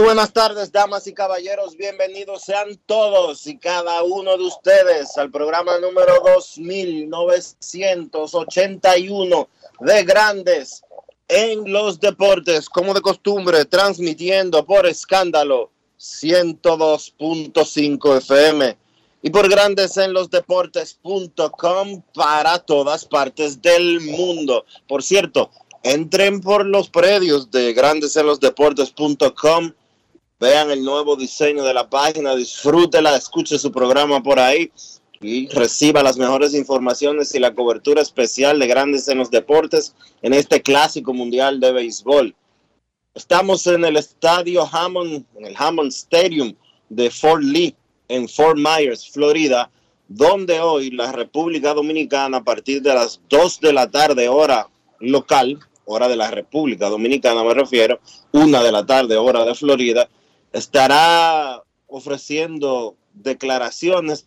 Buenas tardes, damas y caballeros. Bienvenidos sean todos y cada uno de ustedes al programa número 2981 de Grandes en los Deportes, como de costumbre, transmitiendo por escándalo 102.5 FM y por Grandes en los Deportes.com para todas partes del mundo. Por cierto, entren por los predios de grandesenlosdeportes.com vean el nuevo diseño de la página, disfrútela, escuche su programa por ahí y reciba las mejores informaciones y la cobertura especial de Grandes en los Deportes en este clásico mundial de béisbol. Estamos en el estadio Hammond, en el Hammond Stadium de Fort Lee, en Fort Myers, Florida, donde hoy la República Dominicana, a partir de las 2 de la tarde, hora local, hora de la República Dominicana me refiero, una de la tarde, hora de Florida, estará ofreciendo declaraciones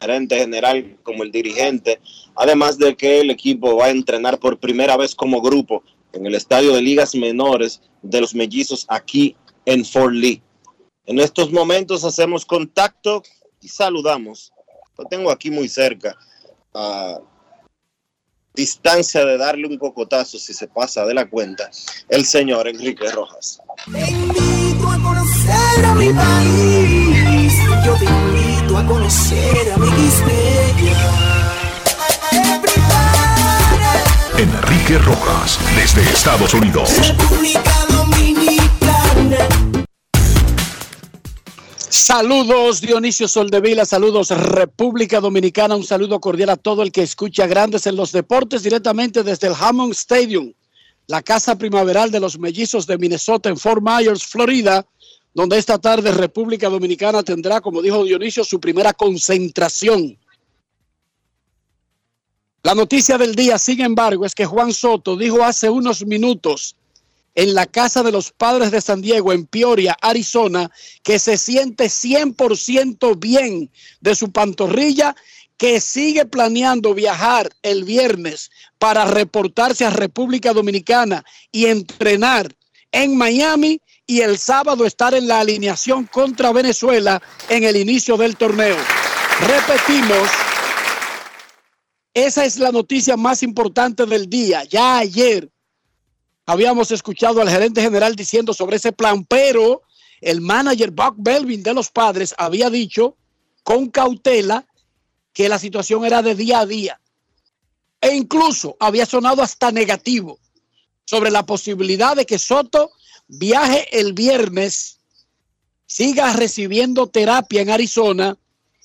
gerente general como el dirigente, además de que el equipo va a entrenar por primera vez como grupo en el estadio de ligas menores de los mellizos aquí en Fort Lee. En estos momentos hacemos contacto y saludamos. Lo tengo aquí muy cerca, a distancia de darle un cocotazo si se pasa de la cuenta, el señor Enrique Rojas. Te invito a conocer a mi país. Yo te invito a conocer a mi Enrique Rojas, desde Estados Unidos. República Dominicana. Saludos Dionisio Soldevila, saludos República Dominicana, un saludo cordial a todo el que escucha Grandes en los Deportes directamente desde el Hammond Stadium, la casa primaveral de los mellizos de Minnesota en Fort Myers, Florida, donde esta tarde República Dominicana tendrá, como dijo Dionisio, su primera concentración. La noticia del día, sin embargo, es que Juan Soto dijo hace unos minutos en la casa de los padres de San Diego, en Peoria, Arizona, que se siente 100% bien de su pantorrilla, que sigue planeando viajar el viernes para reportarse a República Dominicana y entrenar en Miami y el sábado estar en la alineación contra Venezuela en el inicio del torneo. Repetimos, esa es la noticia más importante del día. Ya ayer habíamos escuchado al gerente general diciendo sobre ese plan, pero el manager Buck Belvin de los padres había dicho con cautela que la situación era de día a día. E incluso había sonado hasta negativo sobre la posibilidad de que Soto viaje el viernes, siga recibiendo terapia en Arizona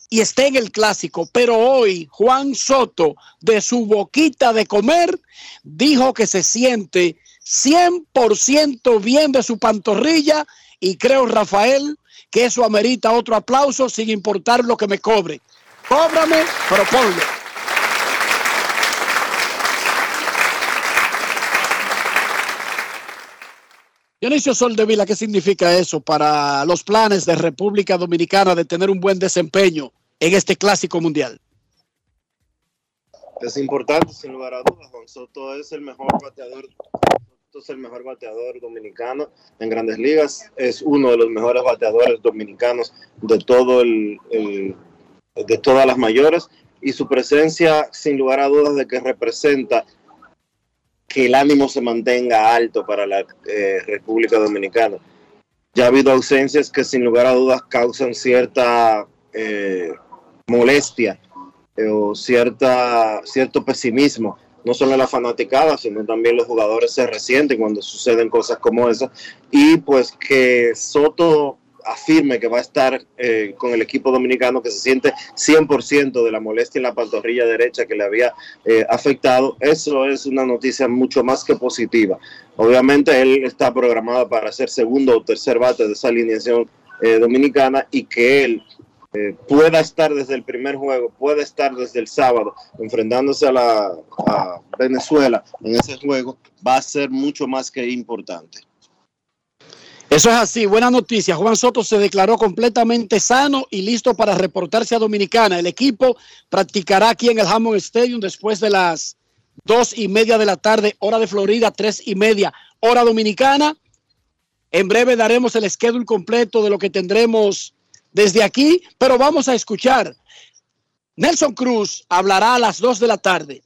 y esté en el clásico. Pero hoy Juan Soto, de su boquita de comer, dijo que se siente 100% bien de su pantorrilla y creo, Rafael, que eso amerita otro aplauso sin importar lo que me cobre. Cóbrame, pero ponlo. Dionisio Soldevila, ¿qué significa eso para los planes de República Dominicana de tener un buen desempeño en este clásico mundial? Es importante, sin lugar a dudas. Juan Soto es el mejor bateador, es el mejor bateador dominicano en Grandes Ligas. Es uno de los mejores bateadores dominicanos de todo el, de todas las mayores y su presencia, sin lugar a dudas, de que representa que el ánimo se mantenga alto para la eh, República Dominicana. Ya ha habido ausencias que sin lugar a dudas causan cierta eh, molestia eh, o cierta, cierto pesimismo, no solo la fanaticada, sino también los jugadores se resienten cuando suceden cosas como esas. Y pues que Soto afirme que va a estar eh, con el equipo dominicano, que se siente 100% de la molestia en la pantorrilla derecha que le había eh, afectado, eso es una noticia mucho más que positiva. Obviamente él está programado para ser segundo o tercer bate de esa alineación eh, dominicana y que él pueda estar desde el primer juego, pueda estar desde el sábado enfrentándose a, la, Venezuela en ese juego, va a ser mucho más que importante. Eso es así, buena noticia. Juan Soto se declaró completamente sano y listo para reportarse a Dominicana. El equipo practicará aquí en el Hammond Stadium después de las dos y media de la tarde, hora de Florida, tres y media, hora dominicana. En breve daremos el schedule completo de lo que tendremos desde aquí, pero vamos a escuchar. Nelson Cruz hablará a las dos de la tarde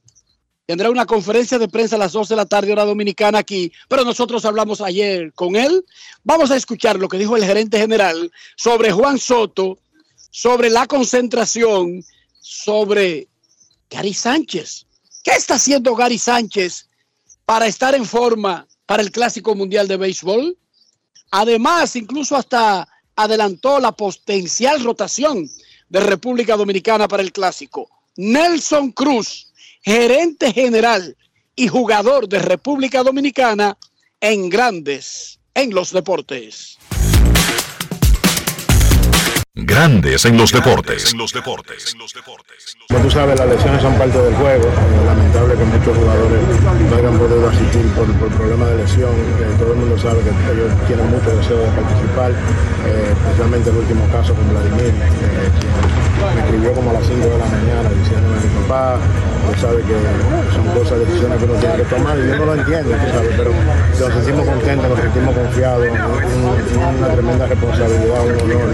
Tendrá una conferencia de prensa a las 2 de la tarde, hora dominicana aquí, pero nosotros hablamos ayer con él. Vamos a escuchar lo que dijo el gerente general sobre Juan Soto, sobre la concentración, sobre Gary Sánchez. ¿Qué está haciendo Gary Sánchez para estar en forma para el Clásico Mundial de Béisbol? Además, incluso hasta adelantó la potencial rotación de República Dominicana para el Clásico. Nelson Cruz gerente general y jugador de República Dominicana en grandes en los deportes. Grandes en los deportes. En los deportes. Como tú sabes, las lesiones son parte del juego. Es lamentable que muchos jugadores no hayan podido asistir por, por problemas de lesión. Eh, todo el mundo sabe que ellos tienen mucho deseo de participar, eh, especialmente el último caso con Vladimir, eh, me escribió como a las 5 de la mañana diciéndome mi papá, tú sabes que son cosas, decisiones que uno tiene que tomar y yo no lo entiendo, tú sabes, pero nos sentimos contentos, nos sentimos confiados, una tremenda responsabilidad, un honor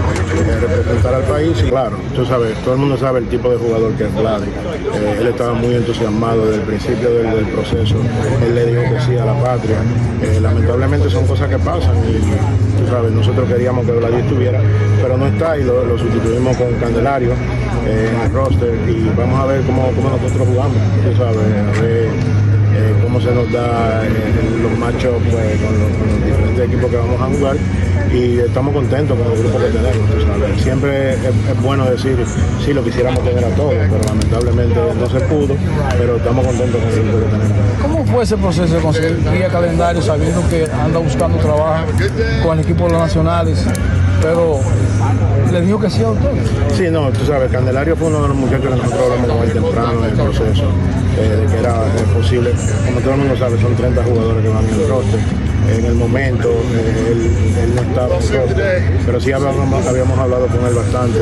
de representar al país y claro, tú sabes, todo el mundo sabe el tipo de jugador que es Vlad. Eh, él estaba muy entusiasmado desde el principio del, proceso, él le dijo que sí a la patria. Eh, lamentablemente son cosas que pasan y tú sabes, nosotros queríamos que Vlad estuviera, pero no está y lo, sustituimos con Candelario eh, en el roster y vamos a ver cómo, cómo nosotros jugamos, tú sabes, a ver eh, cómo se nos da los machos pues, con, los, diferentes equipos que vamos a jugar y estamos contentos con el grupo que tenemos. Tú sabes. Siempre es, bueno decir, sí, lo quisiéramos tener a todos, pero lamentablemente no se pudo, pero estamos contentos con el grupo que tenemos. ¿Cómo fue ese proceso de conseguir guía calendario sabiendo que anda buscando trabajo con el equipo de los nacionales? Pero le dijo que sí a usted. Sí, no, tú sabes, Candelario fue uno de los muchachos que nosotros hablamos él temprano en el proceso, eh, de que era eh, posible. Como todo el mundo sabe, son 30 jugadores que van en el roster. En el momento, eh, él, no estaba pero sí habíamos, hablado con él bastante.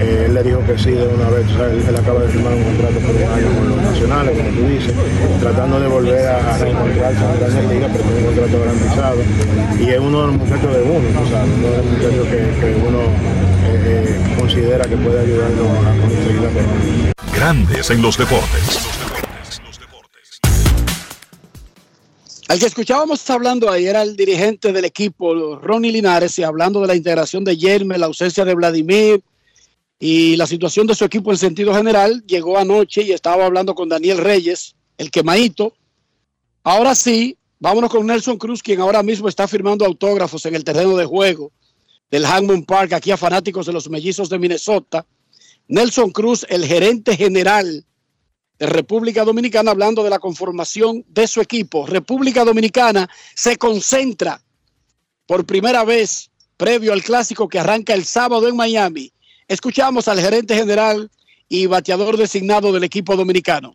Eh, él le dijo que sí de una vez, o sea, él, acaba de firmar un contrato por un año con los nacionales, como tú dices, tratando de volver a, a reencontrarse en la liga, pero con un contrato garantizado. Y es uno de los muchachos de uno, tú sabes, uno de los muchachos que, uno eh, considera que puede ayudarnos a conseguir la. Grandes en los deportes. Al que escuchábamos hablando ahí era el dirigente del equipo, Ronnie Linares, y hablando de la integración de Yerme, la ausencia de Vladimir y la situación de su equipo en sentido general. Llegó anoche y estaba hablando con Daniel Reyes, el quemadito. Ahora sí, vámonos con Nelson Cruz, quien ahora mismo está firmando autógrafos en el terreno de juego del Hammond Park, aquí a fanáticos de los mellizos de Minnesota. Nelson Cruz, el gerente general de República Dominicana, hablando de la conformación de su equipo. República Dominicana se concentra por primera vez previo al clásico que arranca el sábado en Miami. Escuchamos al gerente general y bateador designado del equipo dominicano.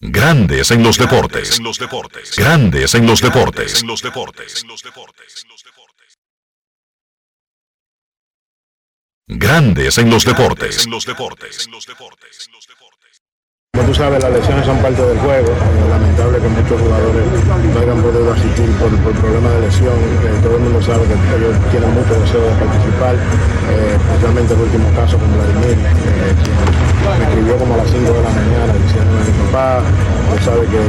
Grandes en los deportes. Grandes en los deportes. Grandes en los deportes. Como tú sabes, las lesiones son parte del juego. Es lamentable que muchos jugadores no hayan podido asistir por, por problemas de lesión. Eh, todo el mundo sabe que ellos tienen mucho deseo de participar, eh, especialmente el último caso con Vladimir, eh, quien me escribió como a las 5 de la mañana diciendo mi papá, tú sabes que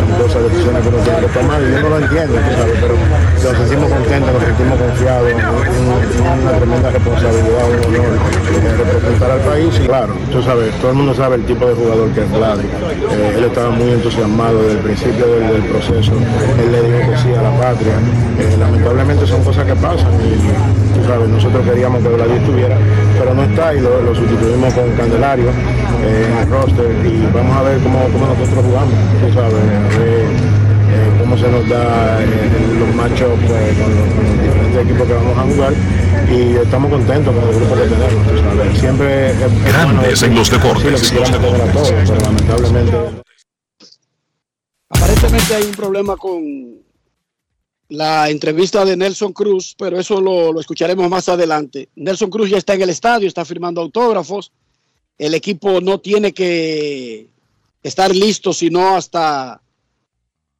son cosas, decisiones que uno tiene que tomar y yo no lo entiendo, tú sabes, pero nos sentimos contentos, nos sentimos confiados, un- una tremenda responsabilidad, un honor representar al país y claro, tú sabes, todo el mundo sabe el tipo de jugador que es Vladi. Eh, él estaba muy entusiasmado desde el principio del, proceso, él le dijo que sí a la patria. Eh, lamentablemente son cosas que pasan y tú sabes, nosotros queríamos que Vladi estuviera, pero no está y lo, lo sustituimos con Candelario eh, en el roster y vamos a ver cómo, cómo nosotros jugamos, tú sabes, eh, cómo se nos da los machos pues, con, con los diferentes equipos que vamos a jugar y estamos contentos con el grupo que tenemos. Siempre es, es Grandes bueno en los deportes. sí, lo quisiéramos tener a todos, pero lamentablemente Aparentemente hay un problema con la entrevista de Nelson Cruz, pero eso lo, lo escucharemos más adelante. Nelson Cruz ya está en el estadio, está firmando autógrafos. El equipo no tiene que estar listo sino hasta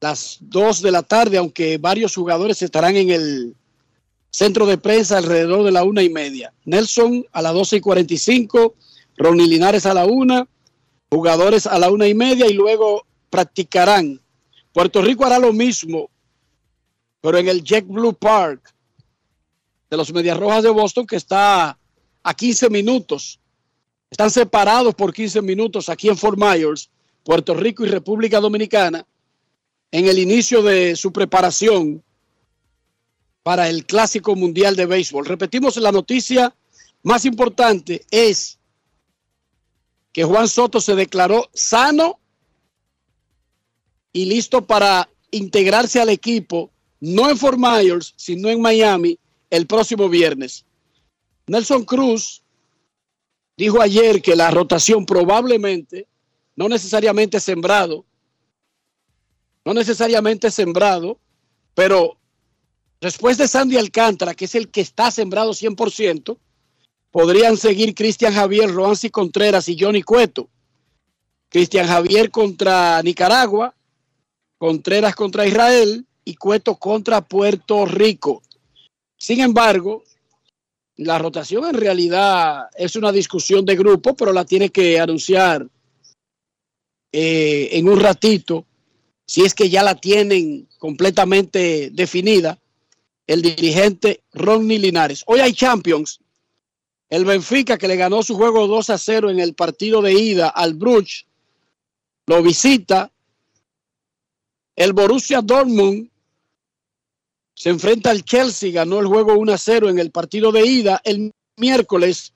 las 2 de la tarde, aunque varios jugadores estarán en el centro de prensa alrededor de la una y media. Nelson a las 12 y 45, Ronnie Linares a la una, jugadores a la una y media y luego practicarán. Puerto Rico hará lo mismo, pero en el Jack Blue Park de los Medias Rojas de Boston, que está a 15 minutos. Están separados por 15 minutos aquí en Fort Myers, Puerto Rico y República Dominicana, en el inicio de su preparación para el Clásico Mundial de Béisbol. Repetimos, la noticia más importante es que Juan Soto se declaró sano y listo para integrarse al equipo, no en Fort Myers, sino en Miami el próximo viernes. Nelson Cruz dijo ayer que la rotación probablemente, no necesariamente sembrado, no necesariamente sembrado, pero después de Sandy Alcántara, que es el que está sembrado 100%, podrían seguir Cristian Javier, Roansi Contreras y Johnny Cueto. Cristian Javier contra Nicaragua, Contreras contra Israel y Cueto contra Puerto Rico. Sin embargo, la rotación en realidad es una discusión de grupo, pero la tiene que anunciar eh, en un ratito, si es que ya la tienen completamente definida, el dirigente Ronnie Linares. Hoy hay Champions. El Benfica, que le ganó su juego 2 a 0 en el partido de ida al Bruch, lo visita. El Borussia Dortmund se enfrenta al Chelsea, ganó el juego 1 a 0 en el partido de ida. El miércoles,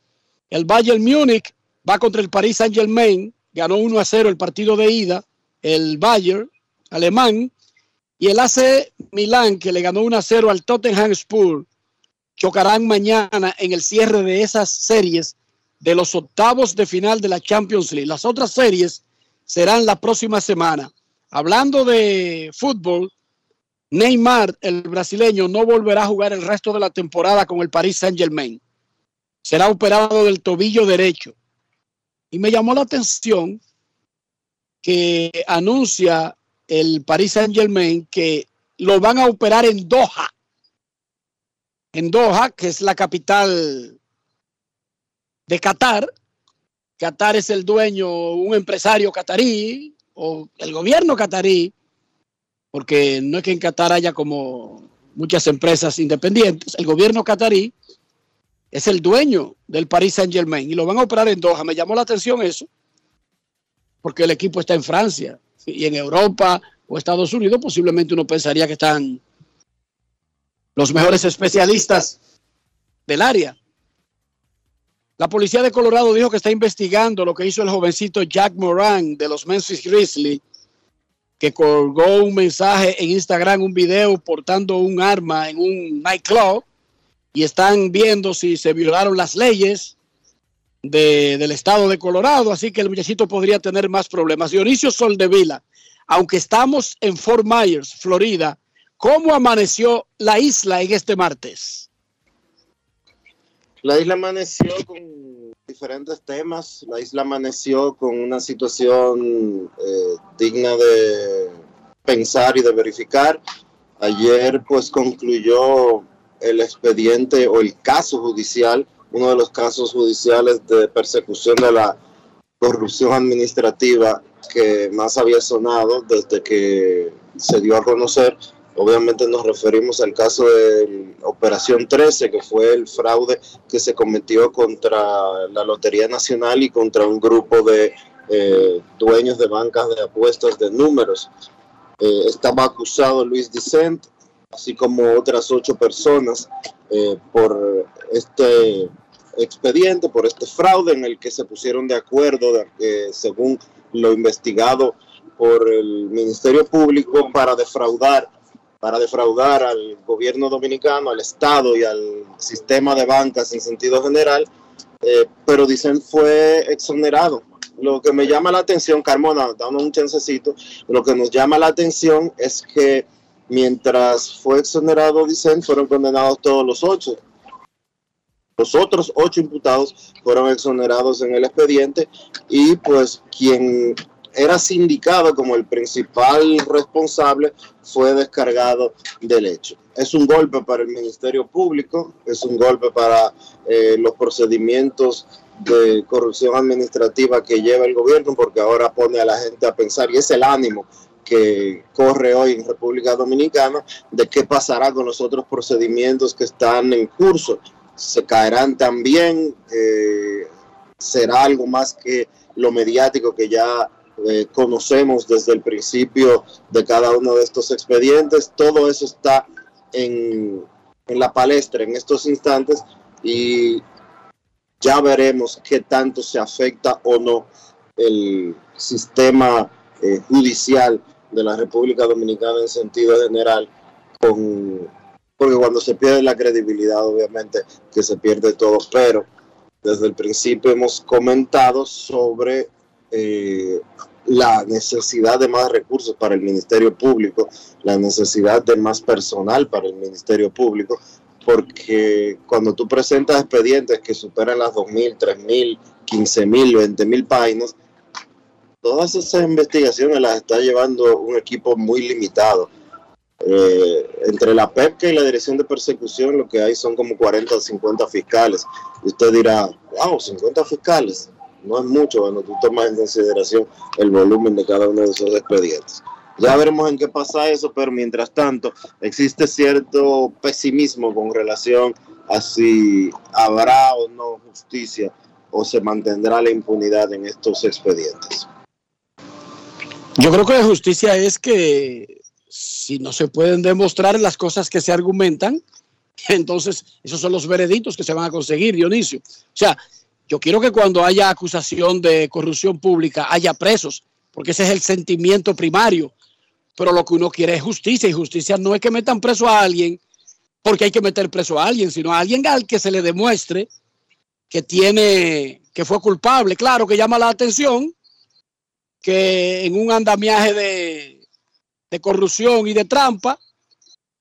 el Bayern Múnich va contra el Paris Saint Germain, ganó 1 a 0 el partido de ida. El Bayern alemán y el AC Milán, que le ganó 1 a 0 al Tottenham Spur, chocarán mañana en el cierre de esas series de los octavos de final de la Champions League. Las otras series serán la próxima semana. Hablando de fútbol, Neymar, el brasileño, no volverá a jugar el resto de la temporada con el Paris Saint Germain. Será operado del tobillo derecho. Y me llamó la atención que anuncia el Paris Saint Germain que lo van a operar en Doha. En Doha, que es la capital de Qatar. Qatar es el dueño, un empresario catarí o el gobierno catarí, porque no es que en Qatar haya como muchas empresas independientes. El gobierno catarí es el dueño del Paris Saint Germain y lo van a operar en Doha. Me llamó la atención eso, porque el equipo está en Francia y en Europa o Estados Unidos posiblemente uno pensaría que están los mejores especialistas del área. La policía de Colorado dijo que está investigando lo que hizo el jovencito Jack Moran de los Memphis Grizzlies, que colgó un mensaje en Instagram, un video portando un arma en un nightclub y están viendo si se violaron las leyes de- del estado de Colorado, así que el muchachito podría tener más problemas. Dionisio Soldevila, aunque estamos en Fort Myers, Florida, ¿cómo amaneció la isla en este martes? La isla amaneció con diferentes temas. La isla amaneció con una situación eh, digna de pensar y de verificar. Ayer pues concluyó el expediente o el caso judicial, uno de los casos judiciales de persecución de la corrupción administrativa que más había sonado desde que se dio a conocer. Obviamente nos referimos al caso de Operación 13, que fue el fraude que se cometió contra la Lotería Nacional y contra un grupo de eh, dueños de bancas de apuestas de números. Eh, estaba acusado Luis Dicent, así como otras ocho personas, eh, por este expediente, por este fraude en el que se pusieron de acuerdo, de- eh, según lo investigado por el Ministerio Público, para defraudar para defraudar al gobierno dominicano, al Estado y al sistema de bancas en sentido general, eh, pero dicen fue exonerado. Lo que me llama la atención, Carmona, dame un chancecito, lo que nos llama la atención es que mientras fue exonerado, dicen, fueron condenados todos los ocho. Los otros ocho imputados fueron exonerados en el expediente y pues quien era sindicado como el principal responsable fue descargado del hecho. Es un golpe para el Ministerio Público, es un golpe para eh, los procedimientos de corrupción administrativa que lleva el gobierno, porque ahora pone a la gente a pensar, y es el ánimo que corre hoy en República Dominicana, de qué pasará con los otros procedimientos que están en curso. Se caerán también, eh, será algo más que lo mediático que ya eh, conocemos desde el principio de cada uno de estos expedientes. Todo eso está en, en la palestra en estos instantes y ya veremos qué tanto se afecta o no el sistema eh, judicial de la República Dominicana en sentido general, con, porque cuando se pierde la credibilidad, obviamente que se pierde todo, pero desde el principio hemos comentado sobre eh, la necesidad de más recursos para el Ministerio Público, la necesidad de más personal para el Ministerio Público, porque cuando tú presentas expedientes que superan las 2.000, 3.000, 15.000, 20.000 páginas, todas esas investigaciones las está llevando un equipo muy limitado. Eh, entre la PEPCA y la Dirección de Persecución lo que hay son como 40 o 50 fiscales. Y usted dirá, wow, 50 fiscales. No es mucho cuando tú tomas en consideración el volumen de cada uno de esos expedientes. Ya veremos en qué pasa eso, pero mientras tanto existe cierto pesimismo con relación a si habrá o no justicia o se mantendrá la impunidad en estos expedientes. Yo creo que la justicia es que si no se pueden demostrar las cosas que se argumentan, entonces esos son los veredictos que se van a conseguir, Dionisio. O sea, yo quiero que cuando haya acusación de corrupción pública haya presos, porque ese es el sentimiento primario. Pero lo que uno quiere es justicia y justicia no es que metan preso a alguien porque hay que meter preso a alguien, sino a alguien al que se le demuestre que tiene, que fue culpable. Claro que llama la atención que en un andamiaje de, de corrupción y de trampa,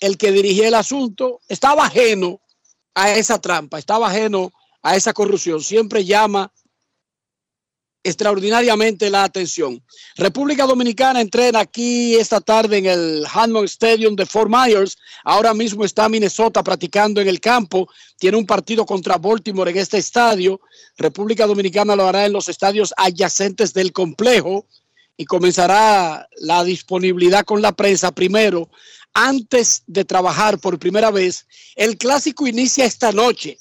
el que dirigía el asunto estaba ajeno a esa trampa, estaba ajeno a esa corrupción. Siempre llama extraordinariamente la atención. República Dominicana entrena aquí esta tarde en el Hammond Stadium de Fort Myers. Ahora mismo está Minnesota practicando en el campo. Tiene un partido contra Baltimore en este estadio. República Dominicana lo hará en los estadios adyacentes del complejo y comenzará la disponibilidad con la prensa primero. Antes de trabajar por primera vez, el clásico inicia esta noche.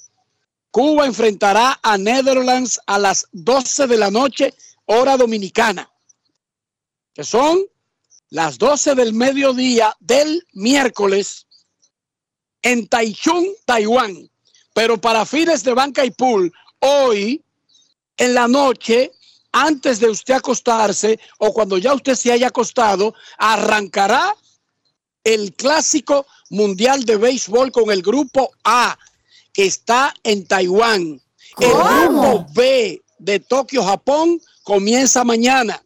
Cuba enfrentará a Netherlands a las 12 de la noche, hora dominicana, que son las 12 del mediodía del miércoles en Taichung, Taiwán. Pero para fines de banca y pool, hoy en la noche, antes de usted acostarse o cuando ya usted se haya acostado, arrancará el clásico mundial de béisbol con el grupo A que está en Taiwán. El grupo B de Tokio, Japón, comienza mañana.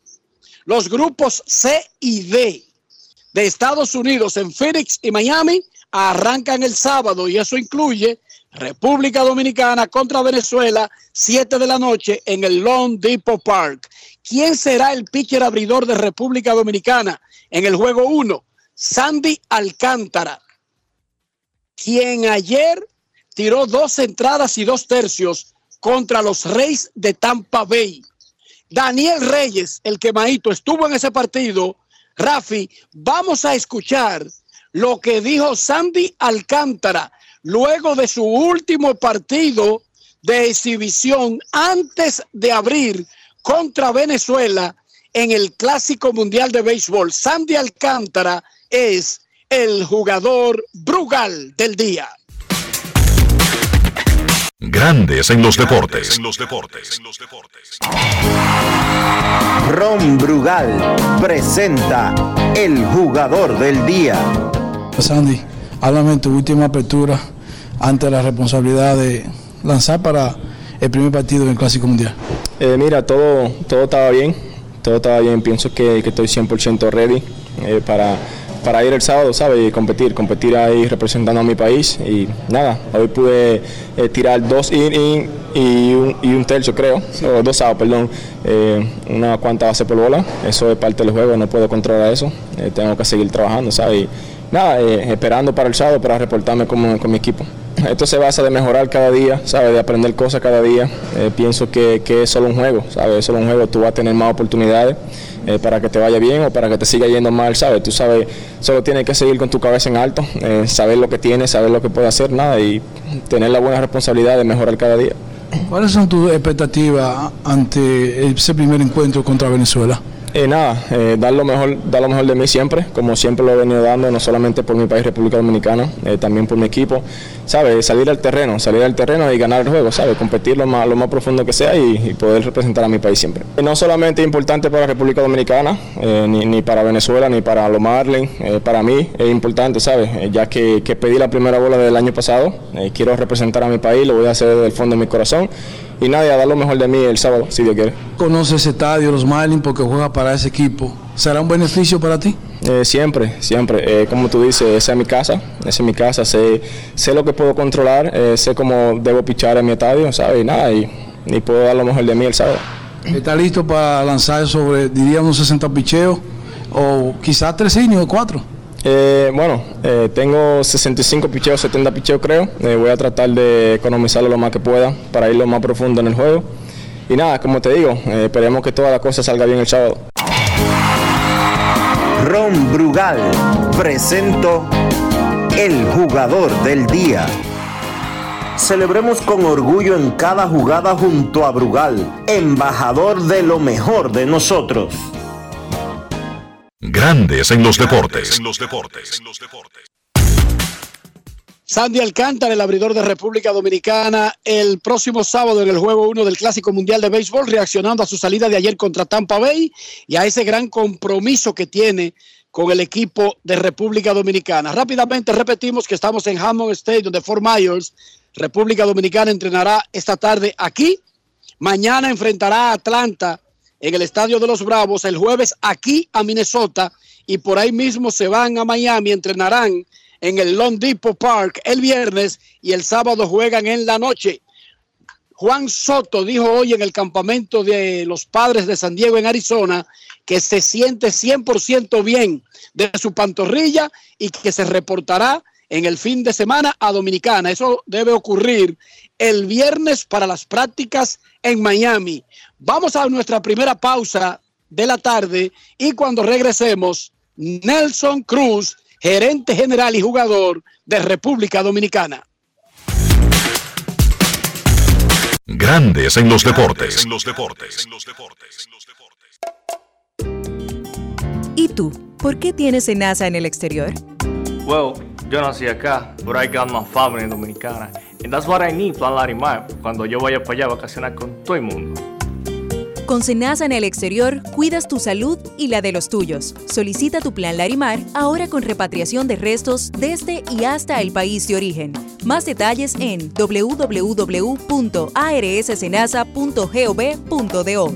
Los grupos C y D de Estados Unidos en Phoenix y Miami arrancan el sábado y eso incluye República Dominicana contra Venezuela, 7 de la noche en el Long Depot Park. ¿Quién será el pitcher abridor de República Dominicana en el juego 1? Sandy Alcántara, quien ayer tiró dos entradas y dos tercios contra los Reyes de Tampa Bay. Daniel Reyes, el quemadito, estuvo en ese partido. Rafi, vamos a escuchar lo que dijo Sandy Alcántara luego de su último partido de exhibición antes de abrir contra Venezuela en el Clásico Mundial de Béisbol. Sandy Alcántara es el jugador Brugal del día. Grandes en los deportes. En los deportes. Ron Brugal presenta el jugador del día. Sandy, háblame en tu última apertura ante la responsabilidad de lanzar para el primer partido en el Clásico Mundial. Eh, mira, todo, todo estaba bien, todo estaba bien. Pienso que, que estoy 100% ready eh, para para ir el sábado, ¿sabes? Y competir, competir ahí representando a mi país. Y nada, hoy pude eh, tirar dos in, y, un, y, un, tercio, creo, o dos sábados, perdón, eh, una cuanta base por bola. Eso es parte del juego, no puedo controlar eso. Eh, tengo que seguir trabajando, ¿sabes? Y nada, esperando para el sábado para reportarme con, con mi equipo. Esto se basa de mejorar cada día, ¿sabes? De aprender cosas cada día. pienso que, que, es solo un juego, ¿sabes? Es solo un juego, tú vas a tener más oportunidades. Eh, para que te vaya bien o para que te siga yendo mal, ¿sabes? Tú sabes, solo tienes que seguir con tu cabeza en alto, eh, saber lo que tienes, saber lo que puedes hacer, nada, y tener la buena responsabilidad de mejorar cada día. ¿Cuáles son tus expectativas ante ese primer encuentro contra Venezuela? Eh, nada, eh, dar, lo mejor, dar lo mejor de mí siempre, como siempre lo he venido dando, no solamente por mi país, República Dominicana, eh, también por mi equipo. ¿Sabes? Salir al terreno, salir al terreno y ganar el juego, ¿sabes? Competir lo más, lo más profundo que sea y, poder representar a mi país siempre. no solamente importante para República Dominicana, ni, ni, para Venezuela, ni para los Marlins, para mí es importante, ¿sabes? ya que, que, pedí la primera bola del año pasado, quiero representar a mi país, lo voy a hacer desde el fondo de mi corazón y nadie a dar lo mejor de mí el sábado, si Dios quiere. ¿Conoce ese estadio, los Marlins, porque juega para ese equipo? ¿Será un beneficio para ti? Eh, siempre, siempre. Eh, como tú dices, esa es mi casa, esa es mi casa. Sé, sé lo que puedo controlar, eh, sé cómo debo pichar en mi estadio, ¿sabes? Y nada, y, y, puedo dar lo mejor de mí el sábado. ¿Está listo para lanzar sobre, diríamos, 60 picheos o quizás tres o cuatro? Eh, bueno, eh, tengo 65 picheos, 70 picheos creo. Eh, voy a tratar de economizarlo lo más que pueda para ir lo más profundo en el juego. Y nada, como te digo, esperemos que toda la cosa salga bien el sábado. Ron Brugal presento el jugador del día. Celebremos con orgullo en cada jugada junto a Brugal, embajador de lo mejor de nosotros. Grandes en los deportes. Sandy Alcántara, el abridor de República Dominicana, el próximo sábado en el juego 1 del Clásico Mundial de Béisbol, reaccionando a su salida de ayer contra Tampa Bay y a ese gran compromiso que tiene con el equipo de República Dominicana. Rápidamente repetimos que estamos en Hammond Stadium de Fort Myers. República Dominicana entrenará esta tarde aquí. Mañana enfrentará a Atlanta en el Estadio de los Bravos, el jueves aquí a Minnesota y por ahí mismo se van a Miami, entrenarán en el Long Depot Park el viernes y el sábado juegan en la noche. Juan Soto dijo hoy en el campamento de los padres de San Diego en Arizona que se siente 100% bien de su pantorrilla y que se reportará en el fin de semana a Dominicana. Eso debe ocurrir el viernes para las prácticas en Miami. Vamos a nuestra primera pausa de la tarde y cuando regresemos, Nelson Cruz, gerente general y jugador de República Dominicana. Grandes en los deportes. En los deportes. ¿Y tú? ¿Por qué tienes NASA en el exterior? Well, yo nací acá, but I got my family en Dominicana. And that's what I need, Plan Larimar, cuando yo vaya para allá a vacacionar con todo el mundo. Con Senasa en el exterior, cuidas tu salud y la de los tuyos. Solicita tu plan Larimar ahora con repatriación de restos desde y hasta el país de origen. Más detalles en www.arssenasa.gov.do.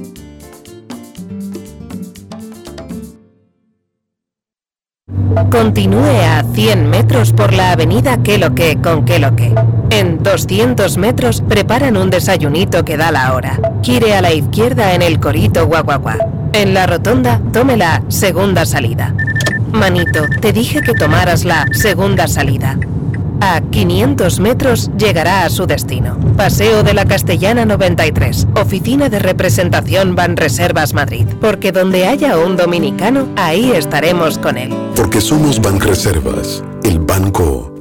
Continúe a 100 metros por la avenida Queloque con Queloque. En 200 metros preparan un desayunito que da la hora. Gire a la izquierda en el Corito Guaguaguá. En la rotonda, tome la segunda salida. Manito, te dije que tomaras la segunda salida. A 500 metros llegará a su destino. Paseo de la Castellana 93, Oficina de Representación Banreservas Madrid. Porque donde haya un dominicano, ahí estaremos con él. Porque somos Banreservas, el banco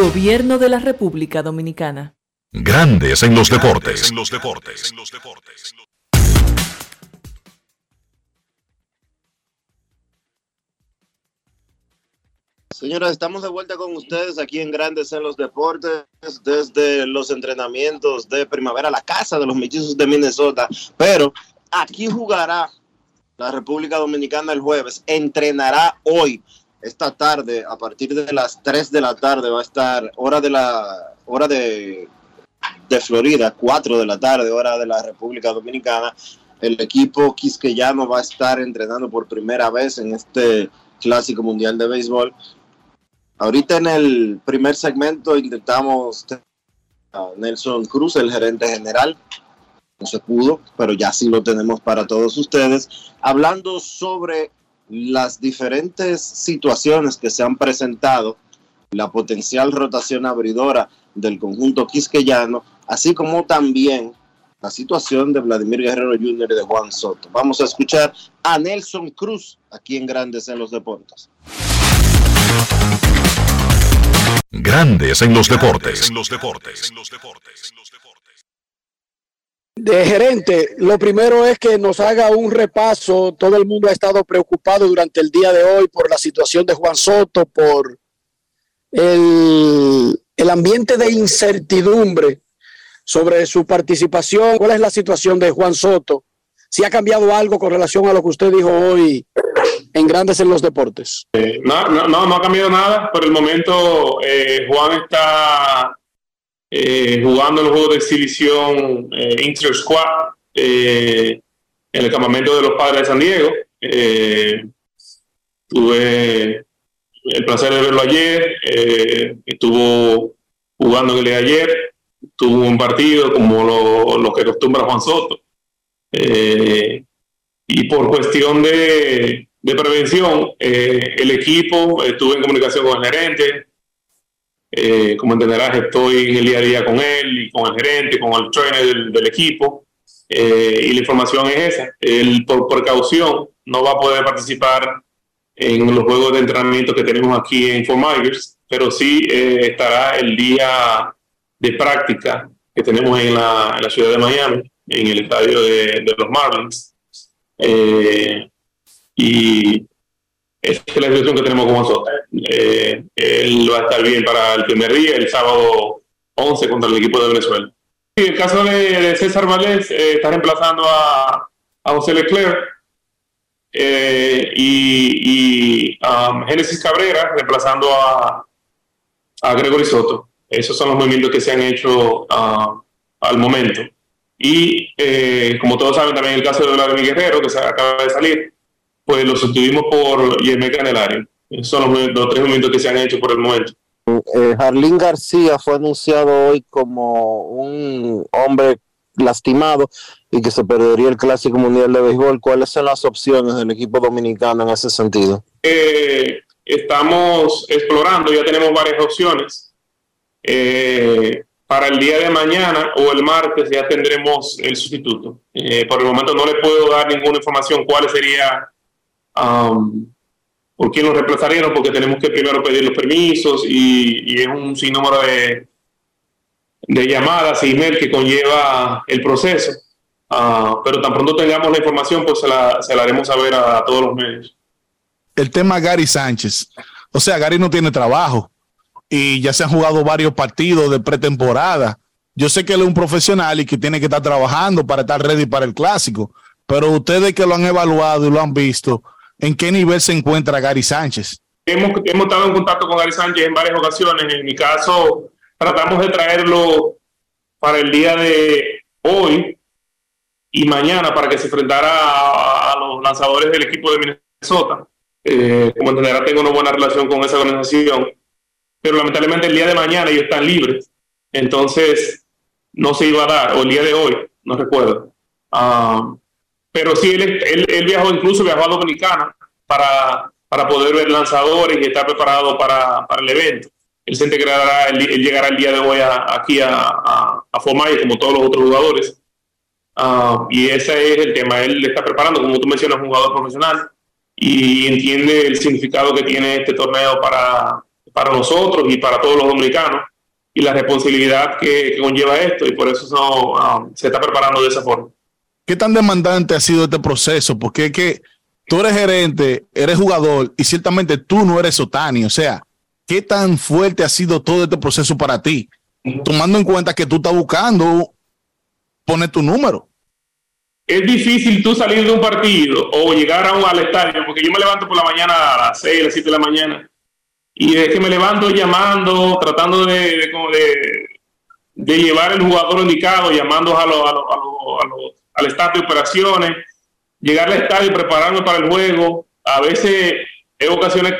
Gobierno de la República Dominicana. Grandes en los deportes. Señoras, estamos de vuelta con ustedes aquí en Grandes en los Deportes, desde los entrenamientos de primavera, la casa de los mellizos de Minnesota. Pero aquí jugará la República Dominicana el jueves, entrenará hoy, esta tarde, a partir de las 3 de la tarde, va a estar hora de la hora de, de Florida, 4 de la tarde, hora de la República Dominicana. El equipo quisqueyano va a estar entrenando por primera vez en este Clásico Mundial de Béisbol. Ahorita en el primer segmento intentamos a Nelson Cruz, el gerente general. No se pudo, pero ya sí lo tenemos para todos ustedes. Hablando sobre las diferentes situaciones que se han presentado, la potencial rotación abridora del conjunto quisqueyano, así como también la situación de Vladimir Guerrero Jr. y de Juan Soto. Vamos a escuchar a Nelson Cruz aquí en Grandes en los Deportes. Grandes en los deportes. De gerente, lo primero es que nos haga un repaso. Todo el mundo ha estado preocupado durante el día de hoy por la situación de Juan Soto, por el, el ambiente de incertidumbre sobre su participación. ¿Cuál es la situación de Juan Soto? Si ha cambiado algo con relación a lo que usted dijo hoy en Grandes en los Deportes. Eh, no, no, ha cambiado nada. Por el momento, eh, Juan está eh, jugando el juego de exhibición eh, Inter Squad eh, en el campamento de los padres de San Diego. Eh, tuve el placer de verlo ayer. eh, estuvo jugando el de ayer. Tuvo un partido como lo, que acostumbra Juan Soto. Eh, y por cuestión de, de prevención, el equipo estuvo en comunicación con el gerente. Eh, como entenderás, estoy en el día a día con él y con el gerente, con el trainer del, del equipo. Eh, y la información es esa. Él, por precaución, no va a poder participar en los juegos de entrenamiento que tenemos aquí en Fort Myers, pero sí eh, estará el día de práctica que tenemos en la, en la ciudad de Miami, en el estadio de, de los Marlins. Eh, y esa es la situación que tenemos con Mazota. Eh, él va a estar bien para el primer día, el sábado 11 contra el equipo de Venezuela. Sí, el caso de, de César Valdés eh, está reemplazando a, a José Leclerc eh, y, y um, Génesis Cabrera reemplazando a, a Gregory Soto. Esos son los movimientos que se han hecho ah, al momento. Y eh, como todos saben, también el caso de Vladimir Guerrero, que se acaba de salir, pues lo sustituimos por Yemé Candelario. Esos son los, los tres movimientos que se han hecho por el momento. Eh, Jarlín García fue anunciado hoy como un hombre lastimado y que se perdería el Clásico Mundial de Béisbol. ¿Cuáles son las opciones del equipo dominicano en ese sentido? Eh, estamos explorando, ya tenemos varias opciones. Eh, para el día de mañana o el martes ya tendremos el sustituto. Eh, por el momento no le puedo dar ninguna información cuál sería, um, por quién lo reemplazarían, porque tenemos que primero pedir los permisos y, es un sinnúmero de, de llamadas y email que conlleva el proceso. Ah, pero tan pronto tengamos la información, pues se la, se la haremos saber a, a todos los medios. El tema Gary Sánchez. O sea, Gary no tiene trabajo y ya se han jugado varios partidos de pretemporada. Yo sé que él es un profesional y que tiene que estar trabajando para estar ready para el clásico, pero ustedes que lo han evaluado y lo han visto, ¿en qué nivel se encuentra Gary Sánchez? Hemos, hemos estado en contacto con Gary Sánchez en varias ocasiones. En mi caso, tratamos de traerlo para el día de hoy y mañana para que se enfrentara a, a los lanzadores del equipo de Minnesota. Eh, como entenderá, tengo una buena relación con esa organización, pero lamentablemente el día de mañana ellos están libres, entonces no se iba a dar, o el día de hoy, no recuerdo. Ah, pero sí, él, él, él, viajó, incluso viajó a Dominicana para, para poder ver lanzadores y estar preparado para, para el evento. Él se integrará, él, él llegará el día de hoy a, aquí a, a, a Fomay, como todos los otros jugadores. Uh, y ese es el tema. Él está preparando, como tú mencionas, un jugador profesional y entiende el significado que tiene este torneo para, para nosotros y para todos los dominicanos y la responsabilidad que, que conlleva esto y por eso um, se está preparando de esa forma. ¿Qué tan demandante ha sido este proceso? Porque es que tú eres gerente, eres jugador y ciertamente tú no eres Otani. O sea, ¿qué tan fuerte ha sido todo este proceso para ti? Tomando en cuenta que tú estás buscando poner tu número es difícil tú salir de un partido o llegar a un, al estadio, porque yo me levanto por la mañana a las 6, a las 7 de la mañana, y es que me levanto llamando, tratando de, de, de, llevar el jugador indicado, llamando a lo, a lo, a lo, a lo, al staff de operaciones, llegar al estadio y prepararme para el juego. A veces, hay ocasiones,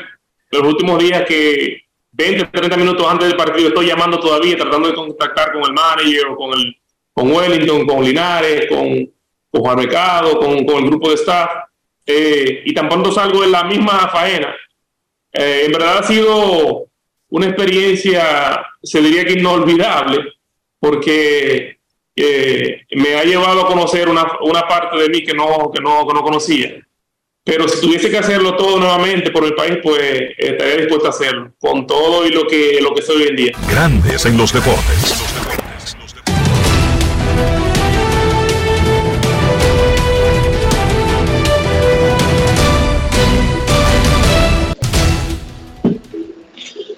los últimos días que 20, 30 minutos antes del partido estoy llamando todavía, tratando de contactar con el manager o con, el, con Wellington, con Linares, con con Juan Mercado, con, con, el grupo de staff, eh, y tan pronto salgo en la misma faena. Eh, en verdad ha sido una experiencia, se diría que inolvidable, porque eh, me ha llevado a conocer una, una parte de mí que no, que, no, que no conocía. Pero si tuviese que hacerlo todo nuevamente por el país, pues estaría dispuesto a hacerlo, con todo y lo que, lo que soy hoy en día. Grandes en los deportes.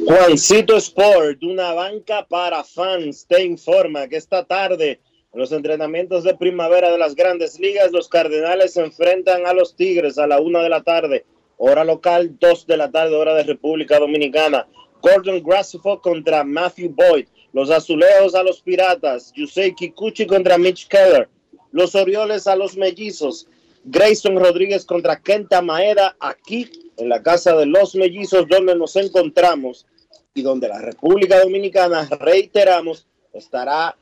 Juancito Sport, una banca para fans, te informa que esta tarde en los entrenamientos de primavera de las grandes ligas, los Cardenales se enfrentan a los Tigres a la una de la tarde, hora local, dos de la tarde, hora de República Dominicana. Gordon Grassifo contra Matthew Boyd, los Azulejos a los Piratas, Yusei Kikuchi contra Mitch Keller, los Orioles a los Mellizos, Grayson Rodríguez contra Kenta Maeda, aquí en la casa de los Mellizos, donde nos encontramos y donde la República Dominicana, reiteramos, estará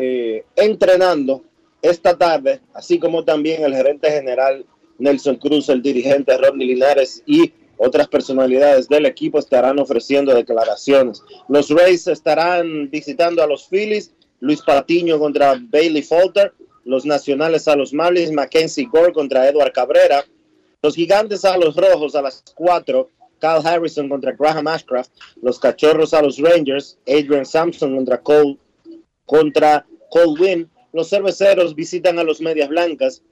eh, entrenando esta tarde, así como también el gerente general Nelson Cruz, el dirigente Rodney Linares y otras personalidades del equipo estarán ofreciendo declaraciones. Los Rays estarán visitando a los Phillies, Luis Patiño contra Bailey Falter, los Nacionales a los Marlins, Mackenzie Gore contra Edward Cabrera, los Gigantes a los Rojos a las 4, Kyle Harrison contra Graham Ashcraft, los Cachorros a los Rangers, Adrian Sampson contra Cole, contra Cole Wynn, los Cerveceros visitan a los Medias Blancas,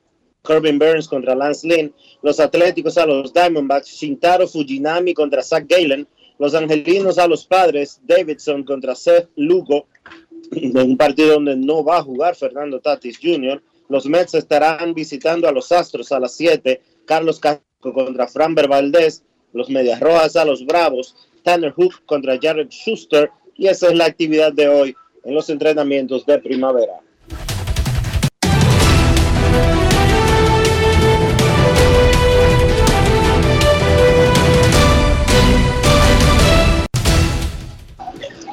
Corbin Burns contra Lance Lynn, los Atléticos a los Diamondbacks, Shintaro Fujinami contra Zach Galen, los Angelinos a los Padres, Davidson contra Seth Lugo, en un partido donde no va a jugar Fernando Tatis Jr., los Mets estarán visitando a los Astros a las 7, Carlos Castro contra Framber Valdez, los Medias Rojas a los Bravos, Tanner Hook contra Jared Schuster, y esa es la actividad de hoy en los entrenamientos de primavera.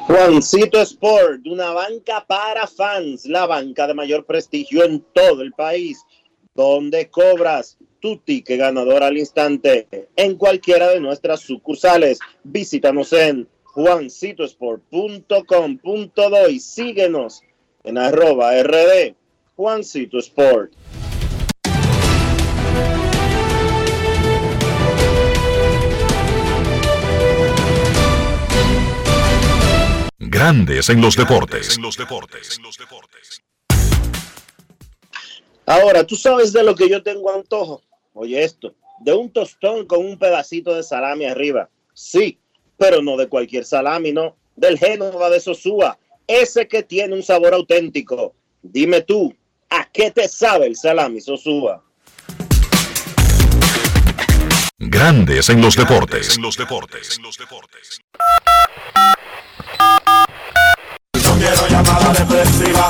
Juancito Sport, una banca para fans, la banca de mayor prestigio en todo el país, donde cobras tu ticket ganador al instante en cualquiera de nuestras sucursales. Visítanos en juancitosport.com.do y síguenos en arroba rd Juancito Sport. Grandes en los deportes. Ahora, ¿tú sabes de lo que yo tengo antojo? Oye esto, de un tostón con un pedacito de salami arriba. Sí, pero no de cualquier salami, no. Del Génova de Sosúa, ese que tiene un sabor auténtico. Dime tú, ¿a qué te sabe el salami Sosúa? Grandes en los deportes. En los deportes. No quiero llamada depresiva.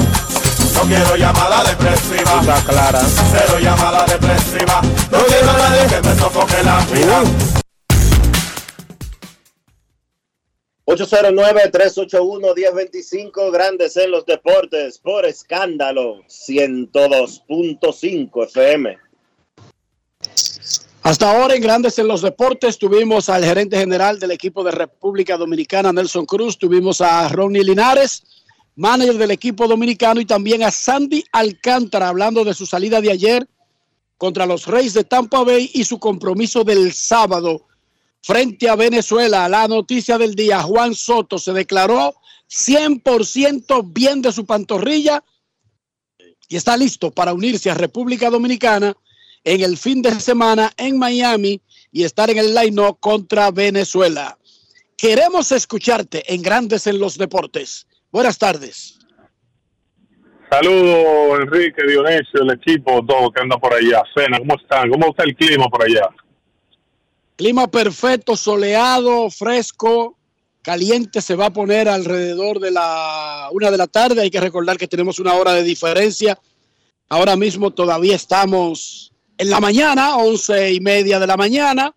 No quiero llamada depresiva. Está clara. Cero llamada depresiva. No quiero a nadie que me sofoque la vida. 809-381-1025, Grandes en los Deportes, por escándalo, 102.5 FM. Hasta ahora en Grandes en los Deportes tuvimos al gerente general del equipo de República Dominicana, Nelson Cruz, tuvimos a Ronnie Linares, manager del equipo dominicano, y también a Sandy Alcántara, hablando de su salida de ayer contra los Reyes de Tampa Bay y su compromiso del sábado frente a Venezuela. La noticia del día, Juan Soto se declaró 100% bien de su pantorrilla y está listo para unirse a República Dominicana en el fin de semana en Miami y estar en el line contra Venezuela. Queremos escucharte en Grandes en los Deportes. Buenas tardes. Saludos, Enrique, Dionisio, el equipo, todo que anda por allá. Cena, ¿cómo están? ¿Cómo está el clima por allá? Clima perfecto, soleado, fresco, caliente. Se va a poner alrededor de la una de la tarde. Hay que recordar que tenemos una hora de diferencia. Ahora mismo todavía estamos en la mañana, once y media de la mañana.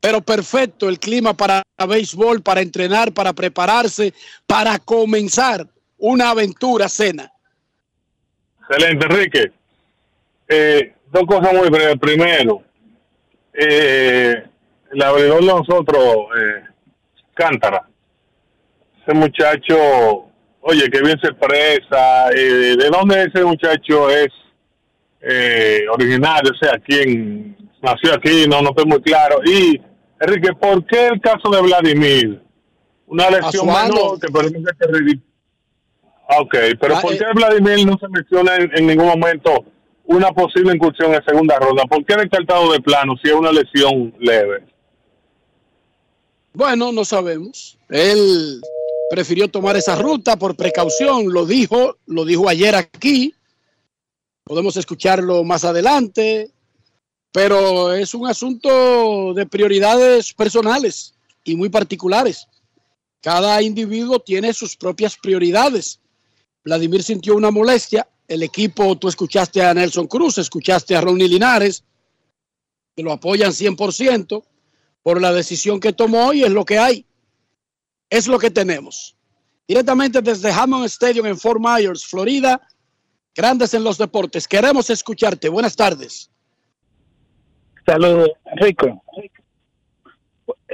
Pero perfecto el clima para béisbol, para entrenar, para prepararse, para comenzar una aventura cena. Excelente, Enrique. Eh, dos cosas muy breves. Primero, eh, el abridor de nosotros, eh, Cántara, ese muchacho, oye, que bien se expresa, eh, ¿de dónde ese muchacho es eh, originario? O sea, quién nació aquí, no, no estoy muy claro. Y, Enrique, ¿por qué el caso de Vladimir? Una lesión menor que permite que Ah, Ok, pero Ah, ¿por eh. qué Vladimir no se menciona en, en ningún momento una posible incursión en segunda ronda? ¿Por qué descartado de plano si es una lesión leve? Bueno, no sabemos. Él prefirió tomar esa ruta por precaución, lo dijo, lo dijo ayer aquí. Podemos escucharlo más adelante, pero es un asunto de prioridades personales y muy particulares. Cada individuo tiene sus propias prioridades. Vladimir sintió una molestia. El equipo, tú escuchaste a Nelson Cruz, escuchaste a Ronnie Linares, que lo apoyan 100% por la decisión que tomó y es lo que hay. Es lo que tenemos. Directamente desde Hammond Stadium en Fort Myers, Florida, Grandes en los Deportes. Queremos escucharte. Buenas tardes. Saludos, Rico.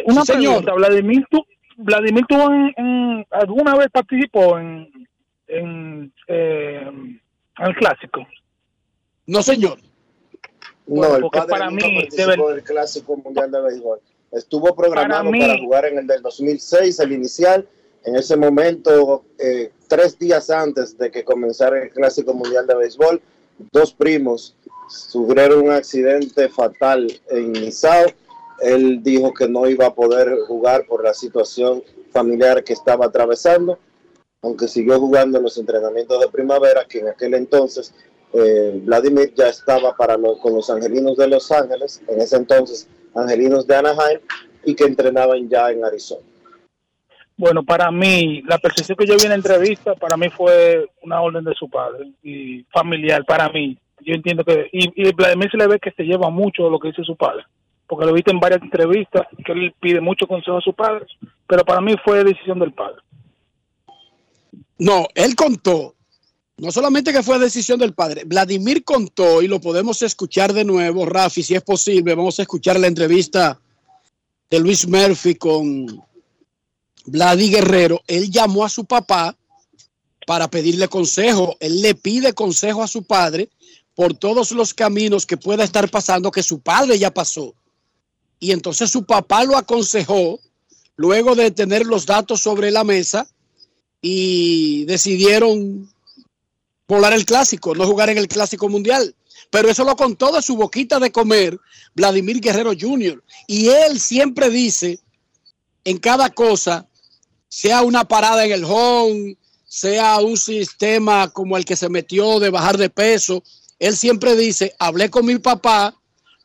Una Sí, señor. pregunta, Vladimir, ¿tú, Vladimir tuvo en, en- alguna vez participó en, en, eh, el clásico. No, señor. No, el porque padre para nunca mí, participó debe- del Clásico Mundial de Béisbol. Estuvo programado Para jugar en el del 2006, el inicial. En ese momento, eh, tres días antes de que comenzara el Clásico Mundial de Béisbol, dos primos sufrieron un accidente fatal en Nizao. Él dijo que no iba a poder jugar por la situación familiar que estaba atravesando, aunque siguió jugando en los entrenamientos de primavera, que en aquel entonces eh, Vladimir ya estaba para lo- con los Angelinos de Los Ángeles, en ese entonces Angelinos de Anaheim, y que entrenaban ya en Arizona. Bueno, para mí, la percepción que yo vi en la entrevista, para mí fue una orden de su padre y familiar, para mí. Yo entiendo que, y, y Vladimir se le ve que se lleva mucho lo que dice su padre, porque lo viste en varias entrevistas, que él pide mucho consejo a su padre, pero para mí fue decisión del padre. No, él contó. No solamente que fue decisión del padre, Vladimir contó y lo podemos escuchar de nuevo, Rafi, si es posible. Vamos a escuchar la entrevista de Luis Murphy con Vladi Guerrero, él llamó a su papá para pedirle consejo. Él le pide consejo a su padre por todos los caminos que pueda estar pasando, que su padre ya pasó. Y entonces su papá lo aconsejó luego de tener los datos sobre la mesa y decidieron volar el clásico, no jugar en el clásico mundial. Pero eso lo contó de su boquita de comer Vladimir Guerrero Jr. Y él siempre dice en cada cosa, sea una parada en el home, sea un sistema como el que se metió de bajar de peso, él siempre dice, hablé con mi papá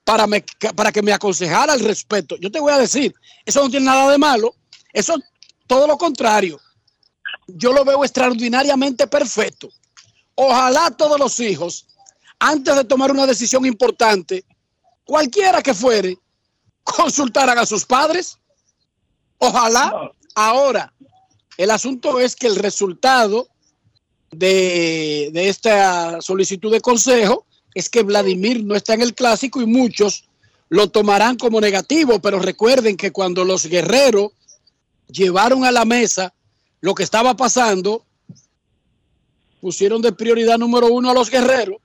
para, me- para que me aconsejara al respecto. Yo te voy a decir, eso no tiene nada de malo, eso todo lo contrario. Yo lo veo extraordinariamente perfecto. Ojalá todos los hijos, antes de tomar una decisión importante, cualquiera que fuere, consultaran a sus padres. Ojalá. Ahora, el asunto es que el resultado de, de esta solicitud de consejo es que Vladimir no está en el clásico y muchos lo tomarán como negativo, pero recuerden que cuando los guerreros llevaron a la mesa lo que estaba pasando, pusieron de prioridad número uno a los guerreros,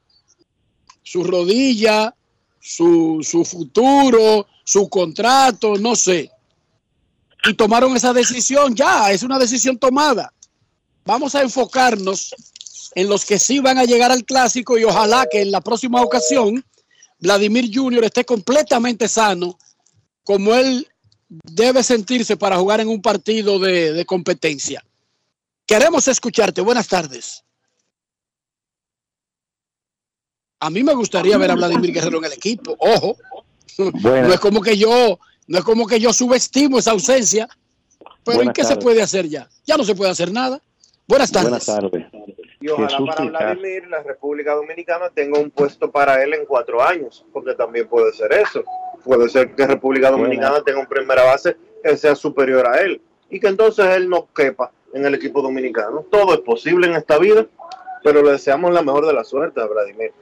su rodilla, su, su futuro, su contrato, no sé. Y tomaron esa decisión ya, es una decisión tomada. Vamos a enfocarnos en los que sí van a llegar al clásico y ojalá que en la próxima ocasión Vladimir Jr. esté completamente sano, como él debe sentirse para jugar en un partido de, de competencia. Queremos escucharte. Buenas tardes. A mí me gustaría ver a Vladimir Guerrero en el equipo. Ojo, no es como que yo, no es como que yo subestimo esa ausencia. Pero ¿en qué se puede hacer ya? Ya no se puede hacer nada. Buenas tardes. Buenas tardes. Y ojalá Jesús para. Vladimir la República Dominicana tenga un puesto para él en cuatro años, porque también puede ser eso. Puede ser que República Dominicana tenga un primera base que sea superior a él y que entonces él no quepa en el equipo dominicano. Todo es posible en esta vida, pero le deseamos la mejor de la suerte a Vladimir.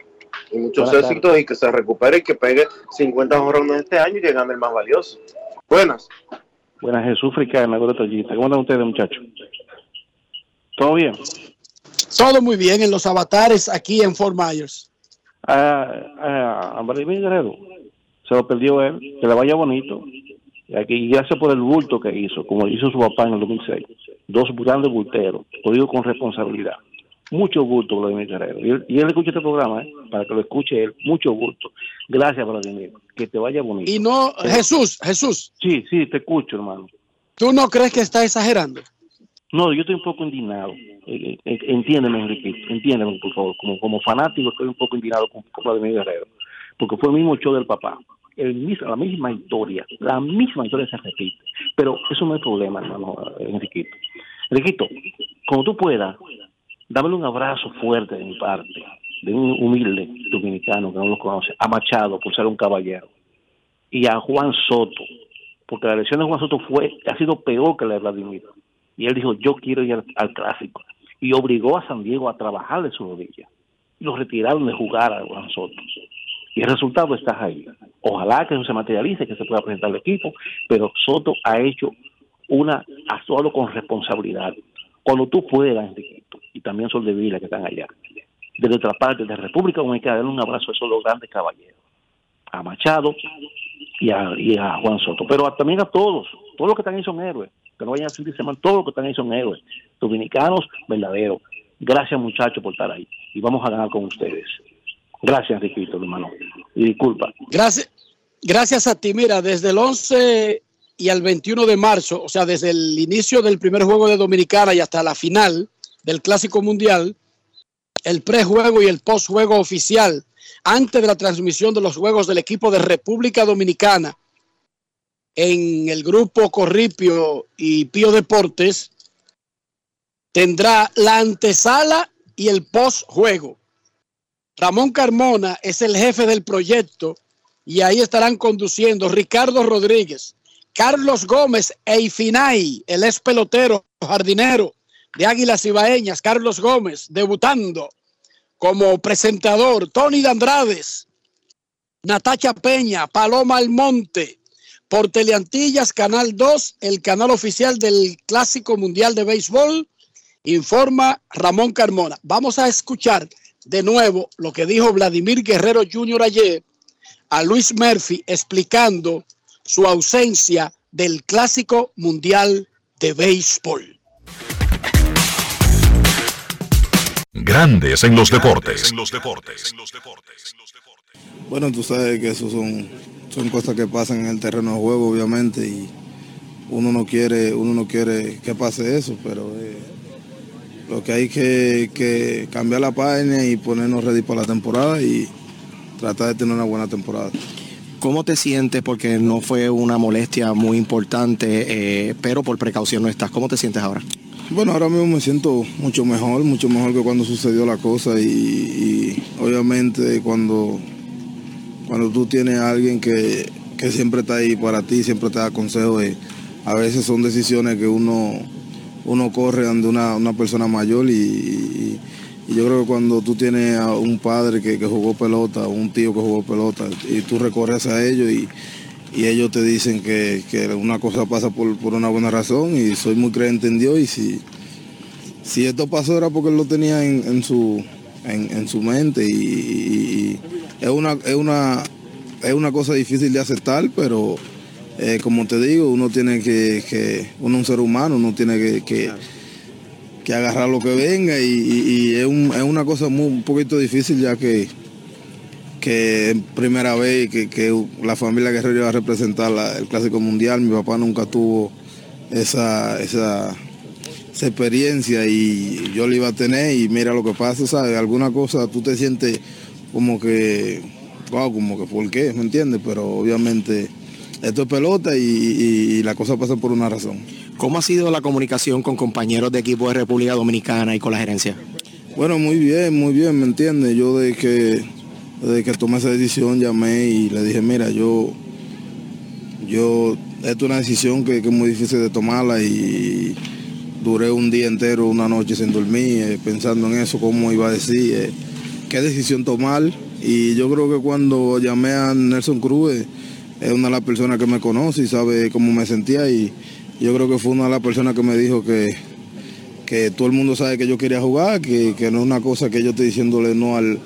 Y muchos Buenas éxitos y que se recupere y que pegue 50 jorrones este año y que gane el más valioso. Buenas. Buenas, Jesús Fricana, Gordo Toyita. ¿Cómo están ustedes, muchachos? ¿Todo bien? Todo muy bien en los avatares aquí en Fort Myers. A, a, a Vladimir Guerrero se lo perdió él, que le vaya bonito. Y aquí, y gracias por el bulto que hizo, como hizo su papá en el 2006. Dos grandes bulteros, lo digo con responsabilidad. Mucho bulto, Vladimir Guerrero. Y él, y él escucha este programa, ¿eh? para que lo escuche él. Mucho bulto. Gracias, Vladimir. Que te vaya bonito. Y no, Jesús, Jesús, Sí, sí, te escucho, hermano. ¿tú no crees que está exagerando? No, yo estoy un poco indignado. Eh, eh, entiéndeme, Enrique, entiéndeme, por favor. Como, como fanático estoy un poco indignado con, con Vladimir Guerrero. Porque fue el mismo show del papá. La misma historia. La misma historia se repite. Pero eso no es problema, hermano eh, Enriquito. Enriquito, como tú puedas, dámele un abrazo fuerte de mi parte, de un humilde dominicano que no lo conoce, a Machado por ser un caballero, y a Juan Soto, porque la elección de Juan Soto fue, ha sido peor que la de Vladimir. Y él dijo, yo quiero ir al, al clásico. Y obligó a San Diego a trabajar de su rodilla. Y lo retiraron de jugar a Juan Soto. Y el resultado está ahí. Ojalá que eso se materialice, que se pueda presentar el equipo, pero Soto ha hecho una, ha actuado con responsabilidad. Cuando tú puedas, Enriquito, y también Sol de Vila que están allá, de nuestra parte, de República Dominicana, darle un abrazo a esos dos grandes caballeros, a Machado y a, Juan Soto, pero también a todos, todos los que están ahí son héroes, que no vayan a sentirse mal, todos los que están ahí son héroes, dominicanos verdaderos. Gracias muchachos por estar ahí y vamos a ganar con ustedes. Gracias, Enriquito, hermano. Y disculpa. Gracias, gracias a ti. Mira, desde el 11 y al 21 de marzo, o sea, desde el inicio del primer juego de Dominicana y hasta la final del Clásico Mundial, el prejuego y el postjuego oficial, antes de la transmisión de los juegos del equipo de República Dominicana en el grupo Corripio y Pío Deportes, tendrá la antesala y el postjuego. Ramón Carmona es el jefe del proyecto y ahí estarán conduciendo Ricardo Rodríguez, Carlos Gómez e Ifinay, el ex pelotero jardinero de Águilas Ibaeñas, Carlos Gómez, debutando como presentador, Tony Dandrades, Natacha Peña, Paloma Almonte, Por Teleantillas, Canal 2, el canal oficial del Clásico Mundial de Béisbol, informa Ramón Carmona. Vamos a escuchar de nuevo lo que dijo Vladimir Guerrero Jr. ayer a Luis Murphy explicando su ausencia del Clásico Mundial de Béisbol. Grandes en los deportes. Bueno, tú sabes que eso son, son cosas que pasan en el terreno de juego, obviamente, y uno no quiere, uno no quiere que pase eso, pero eh, lo que hay que, que cambiar la página y ponernos ready para la temporada y tratar de tener una buena temporada. ¿Cómo te sientes? Porque no fue una molestia muy importante, eh, pero por precaución no estás. ¿Cómo te sientes ahora? Bueno, ahora mismo me siento mucho mejor, mucho mejor que cuando sucedió la cosa y, y obviamente cuando, cuando tú tienes a alguien que, que siempre está ahí para ti, siempre te da consejos, a veces son decisiones que uno, uno corre ante una, una persona mayor y, yo creo que cuando tú tienes a un padre que, que jugó pelota, un tío que jugó pelota y tú recorres a ellos y, y ellos te dicen que, que una cosa pasa por, por una buena razón y soy muy creyente en Dios y si, si esto pasó era porque lo tenía en, en su, en, en su mente y es, una, es, una, es una cosa difícil de aceptar, pero eh, como te digo, uno tiene que, que uno es un ser humano, uno tiene que, que, que agarrar lo que venga y, y- y es, un- es una cosa muy, un poquito difícil ya que que es primera vez que, que la familia Guerrero iba a representar la- el Clásico Mundial. Mi papá nunca tuvo esa, esa, esa experiencia y yo la iba a tener y mira lo que pasa, ¿sabes? Alguna cosa tú te sientes como que, wow, como que ¿por qué? ¿Me entiendes? Pero obviamente esto es pelota y, y- y la cosa pasa por una razón. ¿Cómo ha sido la comunicación con compañeros de equipo de República Dominicana y con la gerencia? Bueno, muy bien, muy bien, ¿me entiendes? Yo desde que, desde que tomé esa decisión llamé y le dije, mira, yo, yo, esto es una decisión que, que es muy difícil de tomarla y duré un día entero, una noche sin dormir, eh, pensando en eso, cómo iba a decir, eh, qué decisión tomar. Y yo creo que cuando llamé a Nelson Cruz, eh, es una de las personas que me conoce y sabe cómo me sentía y yo creo que fue una de las personas que me dijo que, que todo el mundo sabe que yo quería jugar, que, que no es una cosa que yo estoy diciéndole no al,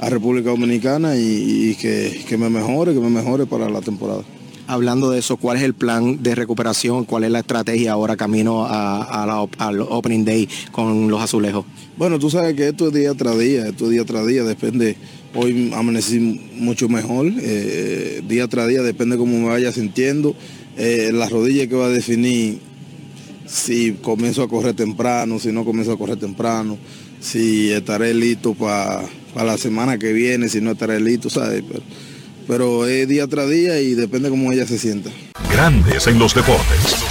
a República Dominicana y, y que, que me mejore, que me mejore para la temporada. Hablando de eso, ¿cuál es el plan de recuperación? ¿Cuál es la estrategia ahora camino a, a la al Opening Day con los azulejos? Bueno, tú sabes que esto es día tras día, esto es día tras día, depende, hoy amanecí mucho mejor, eh, día tras día, depende cómo me vaya sintiendo, eh, la rodilla que va a definir si comienzo a correr temprano, si no comienzo a correr temprano, si estaré listo para la semana que viene, si no estaré listo, ¿sabes? Pero, pero es día tras día y depende cómo ella se sienta. Grandes en los deportes.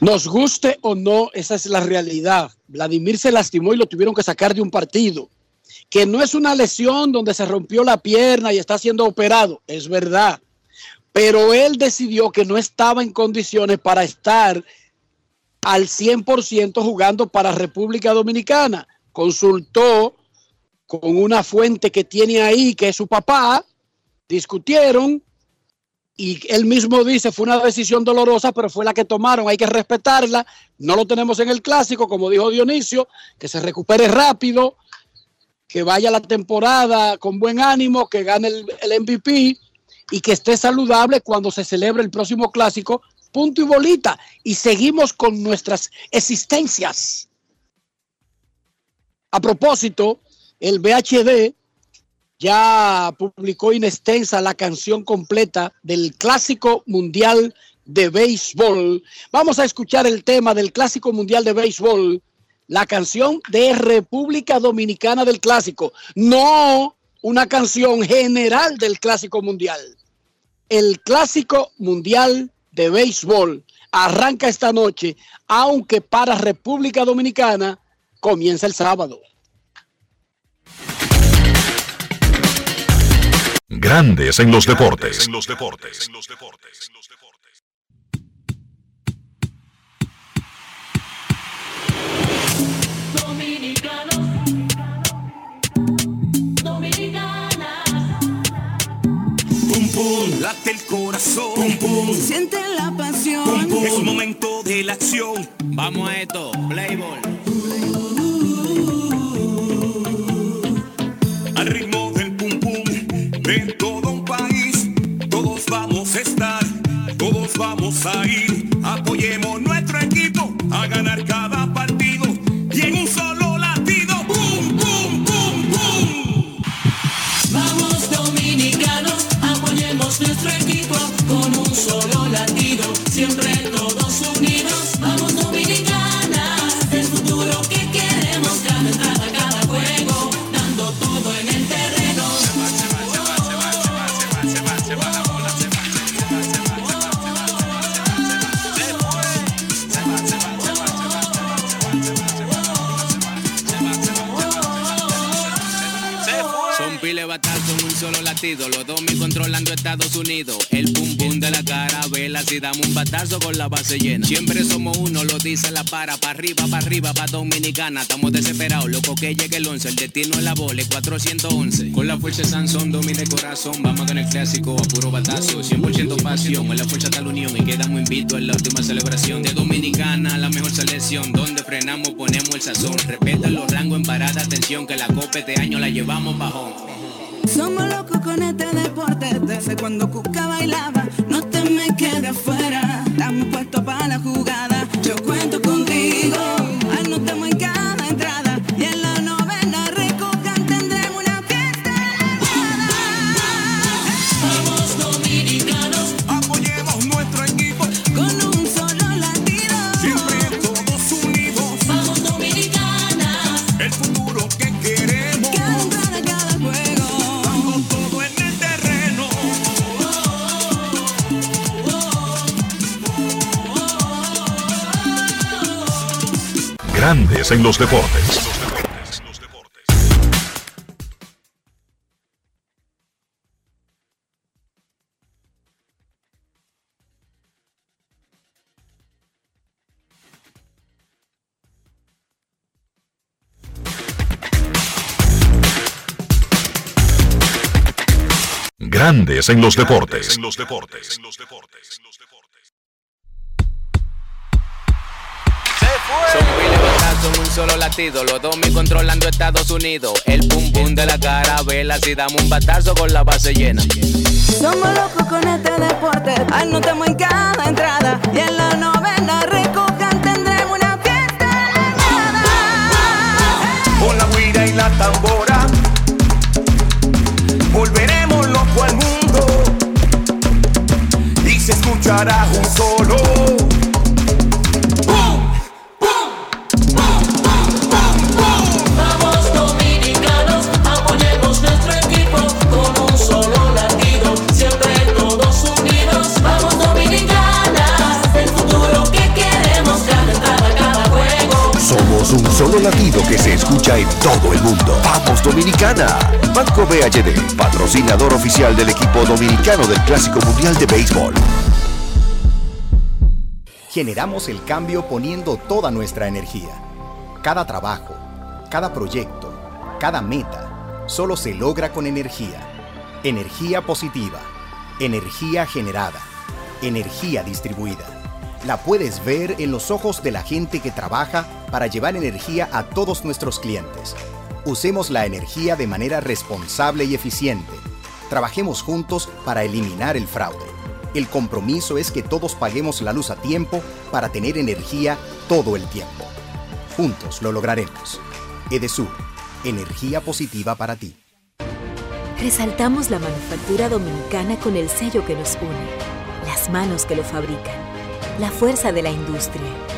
Nos guste o no, esa es la realidad. Vladimir se lastimó y lo tuvieron que sacar de un partido. Que no es una lesión donde se rompió la pierna y está siendo operado, es verdad. Pero él decidió que no estaba en condiciones para estar al 100% jugando para República Dominicana. Consultó con una fuente que tiene ahí, que es su papá, discutieron y él mismo dice fue una decisión dolorosa, pero fue la que tomaron, hay que respetarla, no lo tenemos en el clásico, como dijo Dionisio, que se recupere rápido, que vaya la temporada con buen ánimo, que gane el, el MVP y que esté saludable cuando se celebre el próximo clásico, punto y bolita, y seguimos con nuestras existencias. A propósito, el VHD ya publicó in extensa la canción completa del Clásico Mundial de Béisbol. Vamos a escuchar el tema del Clásico Mundial de Béisbol, la canción de República Dominicana del Clásico, no una canción general del Clásico Mundial. El Clásico Mundial de Béisbol arranca esta noche, aunque para República Dominicana comienza el sábado. Grandes en los deportes. En los deportes. Dominicanos, dominicanas, pum, late el corazón, pum, pum. Siente la pasión. Es un momento de la acción. Vamos a esto, Playboy. Todos base llena. Siempre somos uno, lo dice la para. Pa' arriba, pa' arriba, pa' dominicana. Estamos desesperados, loco que llegue el 11. El destino es la bola, es 411. Con la fuerza de Sansón, domina el corazón. Vamos a ganar el clásico a puro batazo. 100% pasión. Es la fuerza de la unión. Y quedamos invictos en la última celebración. De dominicana, la mejor selección. Donde frenamos, ponemos el sazón. Respeta los rangos en parada. Atención, que la copa este año la llevamos bajón. Somos locos con este deporte, desde cuando Cuca bailaba, no te me quedes fuera, estamos puestos para la jugada, Grandes en los deportes. Grandes en los deportes. En los deportes. Son un solo latido. Los dos mil controlando Estados Unidos. El pum pum de la carabela. Si damos un batazo con la base llena. Somos locos con este deporte, anotamos en cada entrada, y en la novena recojan tendremos una fiesta Con la guira y la tambora, volveremos loco al mundo y se escuchará un solo. Somos un solo latido que se escucha en todo el mundo. ¡Vamos Dominicana! Banco BHD, patrocinador oficial del equipo dominicano del Clásico Mundial de Béisbol. Generamos el cambio poniendo toda nuestra energía. Cada trabajo, cada proyecto, cada meta, solo se logra con energía. Energía positiva, energía generada, energía distribuida. La puedes ver en los ojos de la gente que trabaja para llevar energía a todos nuestros clientes. Usemos la energía de manera responsable y eficiente. Trabajemos juntos para eliminar el fraude. El compromiso es que todos paguemos la luz a tiempo para tener energía todo el tiempo. Juntos lo lograremos. Edesur, energía positiva para ti. Resaltamos la manufactura dominicana con el sello que nos une, las manos que lo fabrican, la fuerza de la industria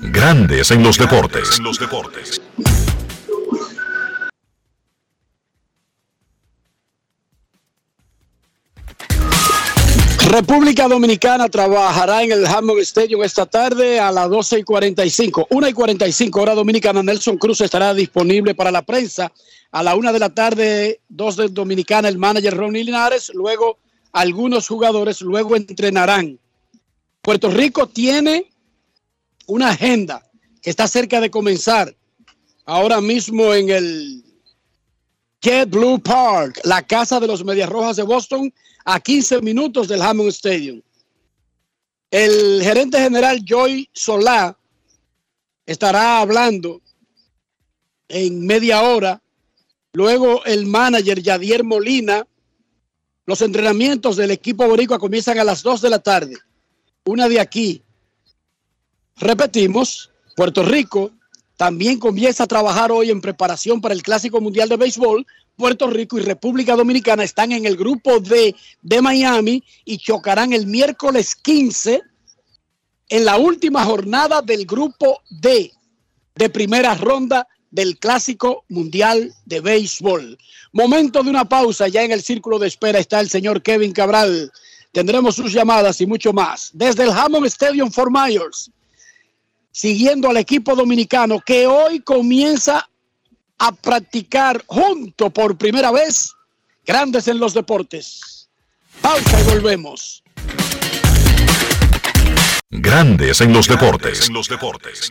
Grandes en los deportes. En los deportes. República Dominicana trabajará en el Hammond Stadium esta tarde a las 12 y 45. 1 y 45 hora dominicana. Nelson Cruz estará disponible para la prensa. A la 1 de la tarde, 2 de Dominicana, el manager Ronnie Linares. Luego, algunos jugadores luego entrenarán. Puerto Rico tiene una agenda que está cerca de comenzar. Ahora mismo en el Jet Blue Park, la casa de los Medias Rojas de Boston, a 15 minutos del Hammond Stadium. El gerente general Joy Solá estará hablando en media hora. Luego el manager Yadier Molina. Los entrenamientos del equipo boricua comienzan a las 2 de la tarde. Una de aquí. Repetimos, Puerto Rico también comienza a trabajar hoy en preparación para el Clásico Mundial de Béisbol. Puerto Rico y República Dominicana están en el grupo D de Miami y chocarán el miércoles 15 en la última jornada del grupo D de primera ronda del Clásico Mundial de Béisbol. Momento de una pausa, ya en el círculo de espera está el señor Kevin Cabral. Tendremos sus llamadas y mucho más. Desde el Hammond Stadium for Myers, siguiendo al equipo dominicano que hoy comienza a practicar junto por primera vez grandes en los deportes. Pausa y volvemos. Grandes en los deportes. En los deportes.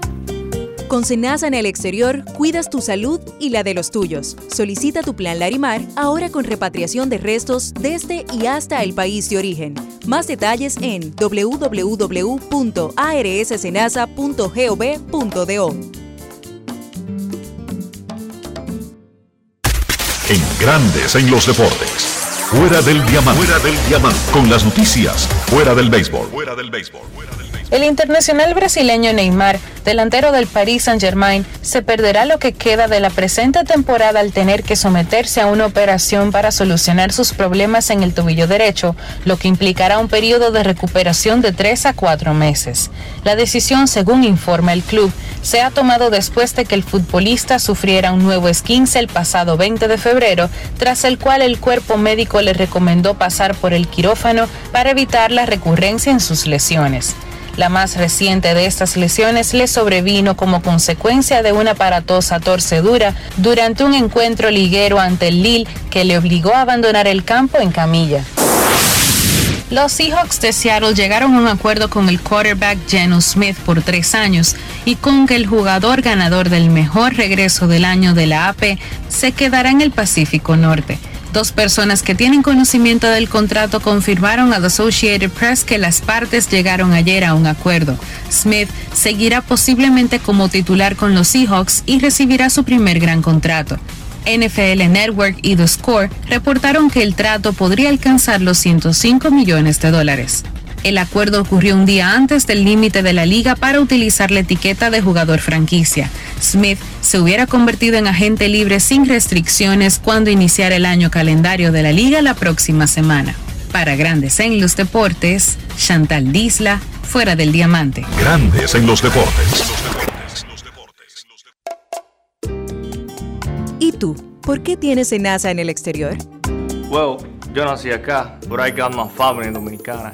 Con Senasa en el exterior, cuidas tu salud y la de los tuyos. Solicita tu plan Larimar ahora con repatriación de restos desde y hasta el país de origen. Más detalles en www.arssenasa.gov.do. En Grandes en los deportes. Fuera del diamante. Fuera del diamante. Con las noticias. Fuera del béisbol. Fuera del béisbol. El internacional brasileño Neymar, delantero del Paris Saint-Germain, se perderá lo que queda de la presente temporada al tener que someterse a una operación para solucionar sus problemas en el tobillo derecho, lo que implicará un periodo de recuperación de 3 a 4 meses. La decisión, según informa el club, se ha tomado después de que el futbolista sufriera un nuevo esquince el pasado 20 de febrero, tras el cual el cuerpo médico le recomendó pasar por el quirófano para evitar la recurrencia en sus lesiones. La más reciente de estas lesiones le sobrevino como consecuencia de una aparatosa torcedura durante un encuentro liguero ante el Lille que le obligó a abandonar el campo en camilla. Los Seahawks de Seattle llegaron a un acuerdo con el quarterback Geno Smith por tres años y con que el jugador ganador del mejor regreso del año de la AP se quedará en el Pacífico Norte. Dos personas que tienen conocimiento del contrato confirmaron a The Associated Press que las partes llegaron ayer a un acuerdo. Smith seguirá posiblemente como titular con los Seahawks y recibirá su primer gran contrato. NFL Network y The Score reportaron que el trato podría alcanzar los 105 millones de dólares. El acuerdo ocurrió un día antes del límite de la liga para utilizar la etiqueta de jugador franquicia. Smith se hubiera convertido en agente libre sin restricciones cuando iniciara el año calendario de la liga la próxima semana. Para Grandes en los Deportes, Chantal Disla, fuera del diamante. Grandes en los deportes. ¿Y tú? ¿Por qué tienes NASA en el exterior? Well, yo nací acá, but I got my family dominicana.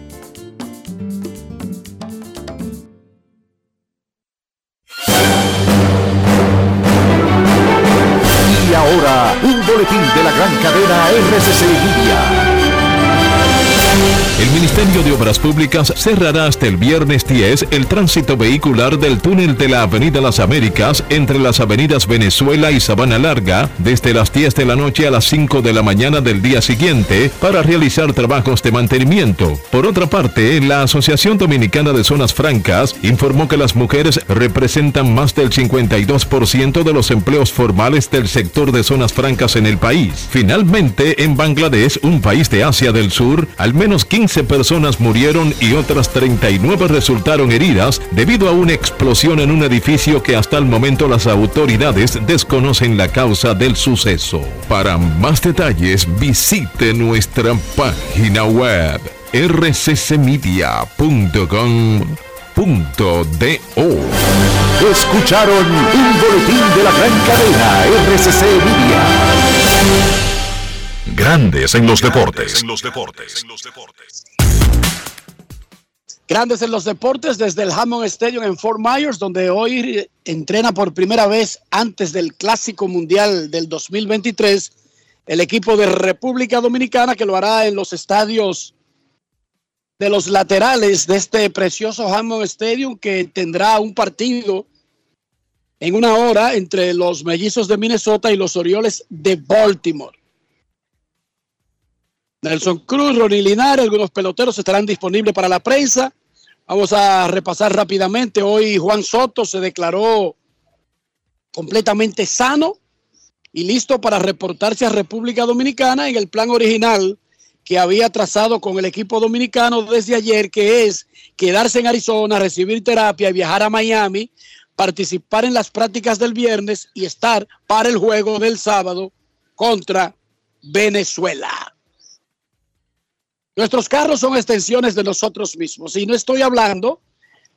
cadena RCC Media. El Ministerio de Obras Públicas cerrará hasta el viernes 10 el tránsito vehicular del túnel de la Avenida Las Américas entre las avenidas Venezuela y Sabana Larga desde las 10 de la noche a las 5 de la mañana del día siguiente para realizar trabajos de mantenimiento. Por otra parte, la Asociación Dominicana de Zonas Francas informó que las mujeres representan más del 52% de los empleos formales del sector de zonas francas en el país. Finalmente, en Bangladesh, un país de Asia del Sur, al menos 15 personas murieron y otras 39 resultaron heridas debido a una explosión en un edificio que hasta el momento las autoridades desconocen la causa del suceso. Para más detalles visite nuestra página web rccmedia.com.do. Escucharon un boletín de la gran cadena RCC Media. Grandes en los deportes. Grandes en los deportes desde el Hammond Stadium en Fort Myers, donde hoy entrena por primera vez antes del Clásico Mundial del 2023 el equipo de República Dominicana que lo hará en los estadios de los laterales de este precioso Hammond Stadium que tendrá un partido en una hora entre los mellizos de Minnesota y los Orioles de Baltimore. Nelson Cruz, Ronnie Linares, algunos peloteros estarán disponibles para la prensa. Vamos a repasar rápidamente. Hoy Juan Soto se declaró completamente sano y listo para reportarse a República Dominicana en el plan original que había trazado con el equipo dominicano desde ayer, que es quedarse en Arizona, recibir terapia y viajar a Miami, participar en las prácticas del viernes y estar para el juego del sábado contra Venezuela. Nuestros carros son extensiones de nosotros mismos. Y no estoy hablando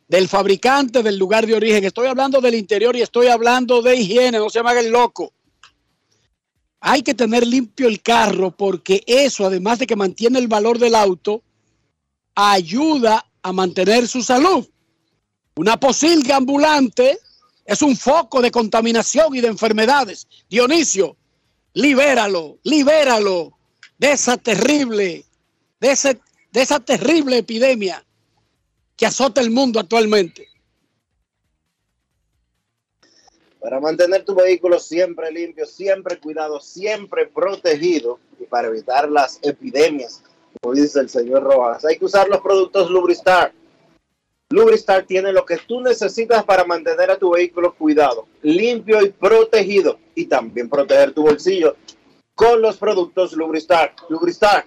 del fabricante, del lugar de origen. Estoy hablando del interior y estoy hablando de higiene. No se me haga el loco. Hay que tener limpio el carro porque eso, además de que mantiene el valor del auto, ayuda a mantener su salud. Una posilga ambulante es un foco de contaminación y de enfermedades. Dionisio, libéralo, libéralo de esa terrible de, ese, de esa terrible epidemia que azota el mundo actualmente. Para mantener tu vehículo siempre limpio, siempre cuidado, siempre protegido y para evitar las epidemias, como dice el señor Rojas, hay que usar los productos Lubristar. Lubristar tiene lo que tú necesitas para mantener a tu vehículo cuidado, limpio y protegido y también proteger tu bolsillo con los productos Lubristar. Lubristar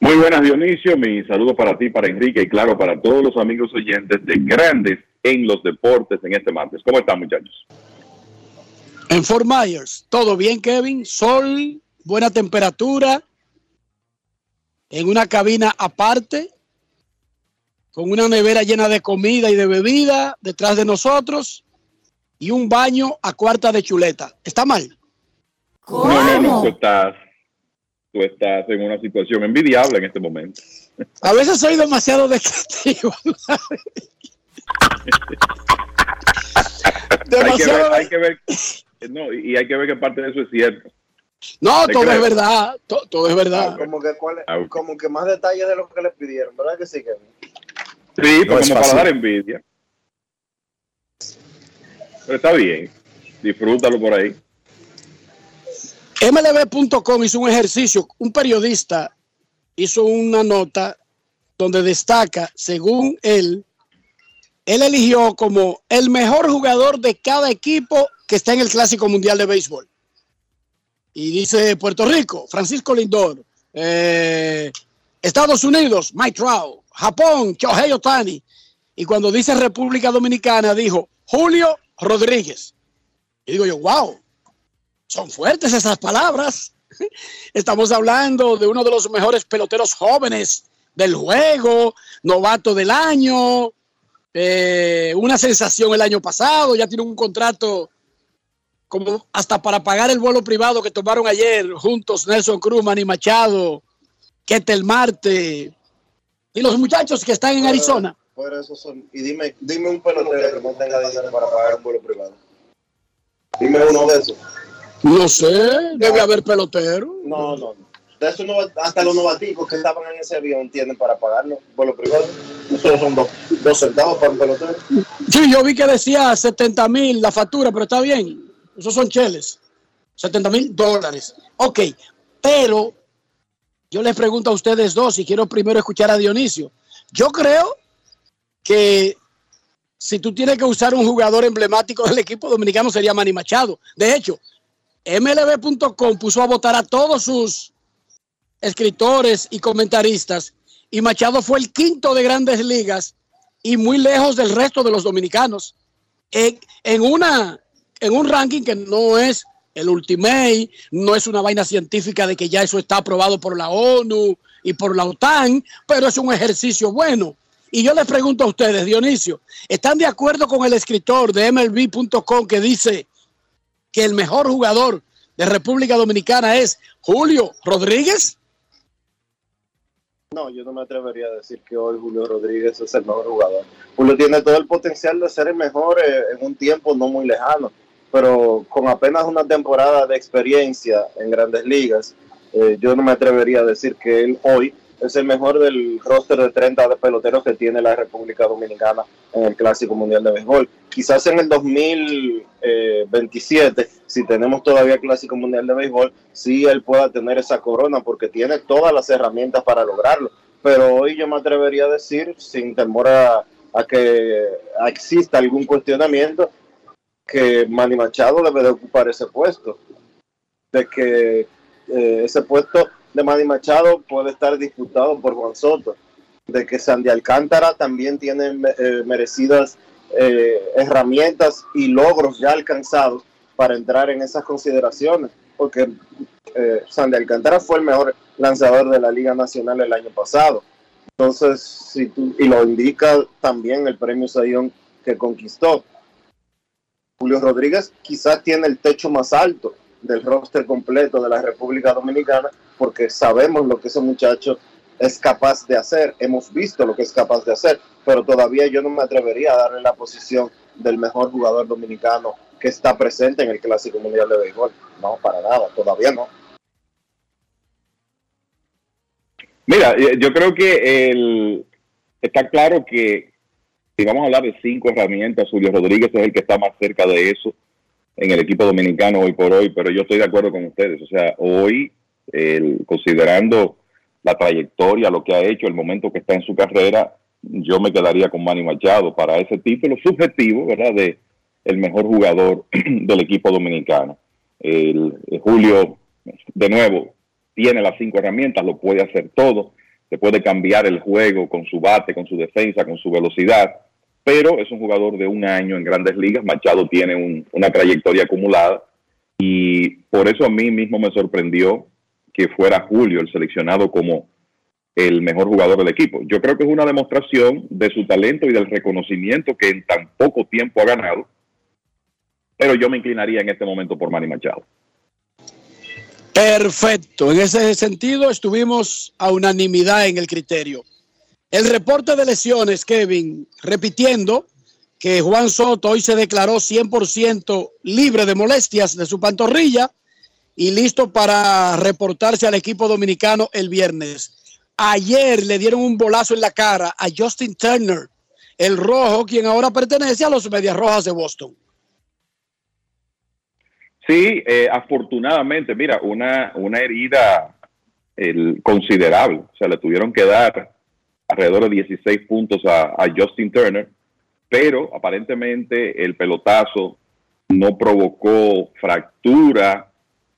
Muy buenas Dionisio, mi saludo para ti, para Enrique y claro para todos los amigos oyentes de Grandes en los Deportes en este martes. ¿Cómo están muchachos? En Fort Myers, todo bien Kevin, sol, buena temperatura, en una cabina aparte, con una nevera llena de comida y de bebida detrás de nosotros. Y un baño a cuarta de chuleta. ¿Está mal? No, no, no, tú estás, tú estás en una situación envidiable en este momento. A veces soy demasiado descriptivo. hay, que ver, hay que ver, no, y hay que ver que parte de eso es cierto. No, ¿Te todo crees? es verdad. to- todo es verdad. Como que, cuál es- Ah, como que más detalles de lo que le pidieron, ¿verdad que sí, Kevin? Sí, No pues es como para dar envidia. Está bien, disfrútalo por ahí. MLB.com hizo un ejercicio, un periodista hizo una nota donde destaca, según él, él eligió como el mejor jugador de cada equipo que está en el Clásico Mundial de Béisbol. Y dice Puerto Rico, Francisco Lindor, eh, Estados Unidos, Mike Trout, Japón, Shohei Otani. Y cuando dice República Dominicana, dijo Julio Rodríguez. Y digo yo, wow, son fuertes esas palabras. Estamos hablando de uno de los mejores peloteros jóvenes del juego, novato del año, eh, una sensación el año pasado, ya tiene un contrato como hasta para pagar el vuelo privado que tomaron ayer juntos Nelson Cruz, Manny Machado, Ketel Marte y los muchachos que están en Arizona. Eso son. Y dime, dime un pelotero que no tenga dinero para pagar un vuelo privado. Dime uno de esos. No sé, debe haber pelotero. No, no, no. De esos nova- hasta los novaticos que estaban en ese avión tienen para pagarlo vuelo privado. Esos son dos, dos centavos para un pelotero. Sí, yo vi que decía 70 mil la factura, pero está bien. Esos son cheles. 70 mil dólares. Ok, pero yo les pregunto a ustedes dos y quiero primero escuchar a Dionisio. Yo creo que si tú tienes que usar un jugador emblemático del equipo dominicano sería Manny Machado. De hecho, MLB.com puso a votar a todos sus escritores y comentaristas y Machado fue el quinto de grandes ligas y muy lejos del resto de los dominicanos. En, en una, en un ranking que no es el Ultimate, no es una vaina científica de que ya eso está aprobado por la ONU y por la OTAN, pero es un ejercicio bueno. Y yo les pregunto a ustedes, Dionisio, ¿están de acuerdo con el escritor de MLB.com que dice que el mejor jugador de República Dominicana es Julio Rodríguez? No, yo no me atrevería a decir que hoy Julio Rodríguez es el mejor jugador. Julio tiene todo el potencial de ser el mejor eh, en un tiempo no muy lejano, pero con apenas una temporada de experiencia en grandes ligas, eh, yo no me atrevería a decir que él hoy es el mejor del roster de 30 de peloteros que tiene la República Dominicana en el Clásico Mundial de Béisbol. Quizás en el 2027, si tenemos todavía Clásico Mundial de Béisbol, sí él pueda tener esa corona porque tiene todas las herramientas para lograrlo. Pero hoy yo me atrevería a decir, sin temor a, que exista algún cuestionamiento, que Manny Machado debe de ocupar ese puesto. De que eh, ese puesto de Manny Machado puede estar disputado por Juan Soto. De que Sandy Alcántara también tiene eh, merecidas eh, herramientas y logros ya alcanzados para entrar en esas consideraciones. Porque eh, Sandy Alcántara fue el mejor lanzador de la Liga Nacional el año pasado. Entonces, si tú, y lo indica también el premio Sayón que conquistó. Julio Rodríguez quizás tiene el techo más alto del roster completo de la República Dominicana porque sabemos lo que ese muchacho es capaz de hacer, hemos visto lo que es capaz de hacer, pero todavía yo no me atrevería a darle la posición del mejor jugador dominicano que está presente en el Clásico Mundial de Béisbol. No, para nada, todavía no. Mira, eh, yo creo que el, está claro que si vamos a hablar de cinco herramientas, Julio Rodríguez es el que está más cerca de eso en el equipo dominicano hoy por hoy, pero yo estoy de acuerdo con ustedes. O sea, hoy, considerando la trayectoria, lo que ha hecho, el momento que está en su carrera, yo me quedaría con Manny Machado para ese título subjetivo, ¿verdad? De el mejor jugador del equipo dominicano. El, el Julio, de nuevo, tiene las cinco herramientas, lo puede hacer todo, se puede cambiar el juego con su bate, con su defensa, con su velocidad, pero es un jugador de un año en grandes ligas. Machado tiene un- una trayectoria acumulada y por eso a mí mismo me sorprendió que fuera Julio el seleccionado como el mejor jugador del equipo. Yo creo que es una demostración de su talento y del reconocimiento que en tan poco tiempo ha ganado pero yo me inclinaría en este momento por Manny Machado. Perfecto. En ese sentido, estuvimos a unanimidad en el criterio. El reporte de lesiones, Kevin, repitiendo que Juan Soto hoy se declaró 100% libre de molestias de su pantorrilla y listo para reportarse al equipo dominicano el viernes. Ayer le dieron un bolazo en la cara a Justin Turner, el rojo, quien ahora pertenece a los Medias Rojas de Boston. Sí, eh, afortunadamente, mira, una, una herida considerable. O sea, le tuvieron que dar alrededor de 16 puntos a Justin Turner, pero aparentemente el pelotazo no provocó fractura,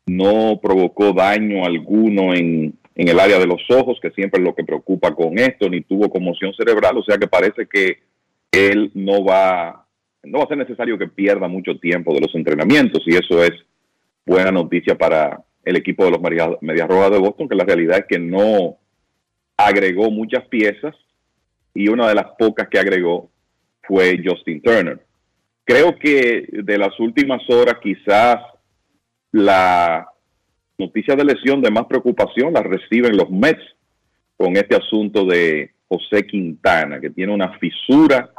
no provocó daño alguno en, en el área de los ojos, que siempre es lo que preocupa con esto, ni tuvo conmoción cerebral, o sea que parece que él no va, no va a ser necesario que pierda mucho tiempo de los entrenamientos y eso es buena noticia para el equipo de los Media- Medias Rojas de Boston, que la realidad es que no agregó muchas piezas y una de las pocas que agregó fue Justin Turner. Creo que de las últimas horas quizás la noticia de lesión de más preocupación la reciben los Mets con este asunto de José Quintana, que tiene una fisura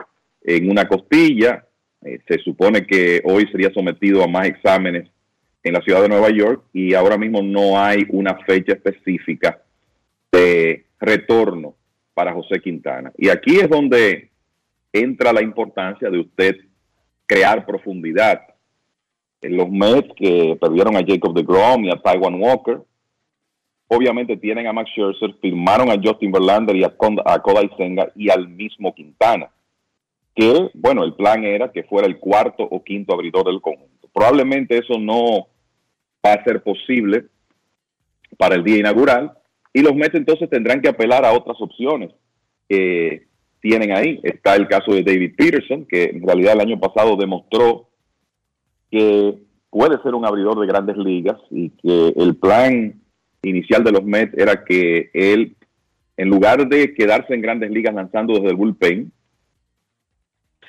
en una costilla. Eh, se supone que hoy sería sometido a más exámenes en la ciudad de Nueva York y ahora mismo no hay una fecha específica de retorno para José Quintana. Y aquí es donde entra la importancia de usted crear profundidad. Los Mets que perdieron a Jacob DeGrom y a Taiwan Walker, obviamente tienen a Max Scherzer, firmaron a Justin Verlander y a, a Kodai Senga y al mismo Quintana. Que, bueno, el plan era que fuera el cuarto o quinto abridor del conjunto. Probablemente eso no va a ser posible para el día inaugural y los Mets entonces tendrán que apelar a otras opciones que tienen ahí. Está el caso de David Peterson, que en realidad el año pasado demostró que puede ser un abridor de grandes ligas y que el plan inicial de los Mets era que él, en lugar de quedarse en grandes ligas lanzando desde el bullpen,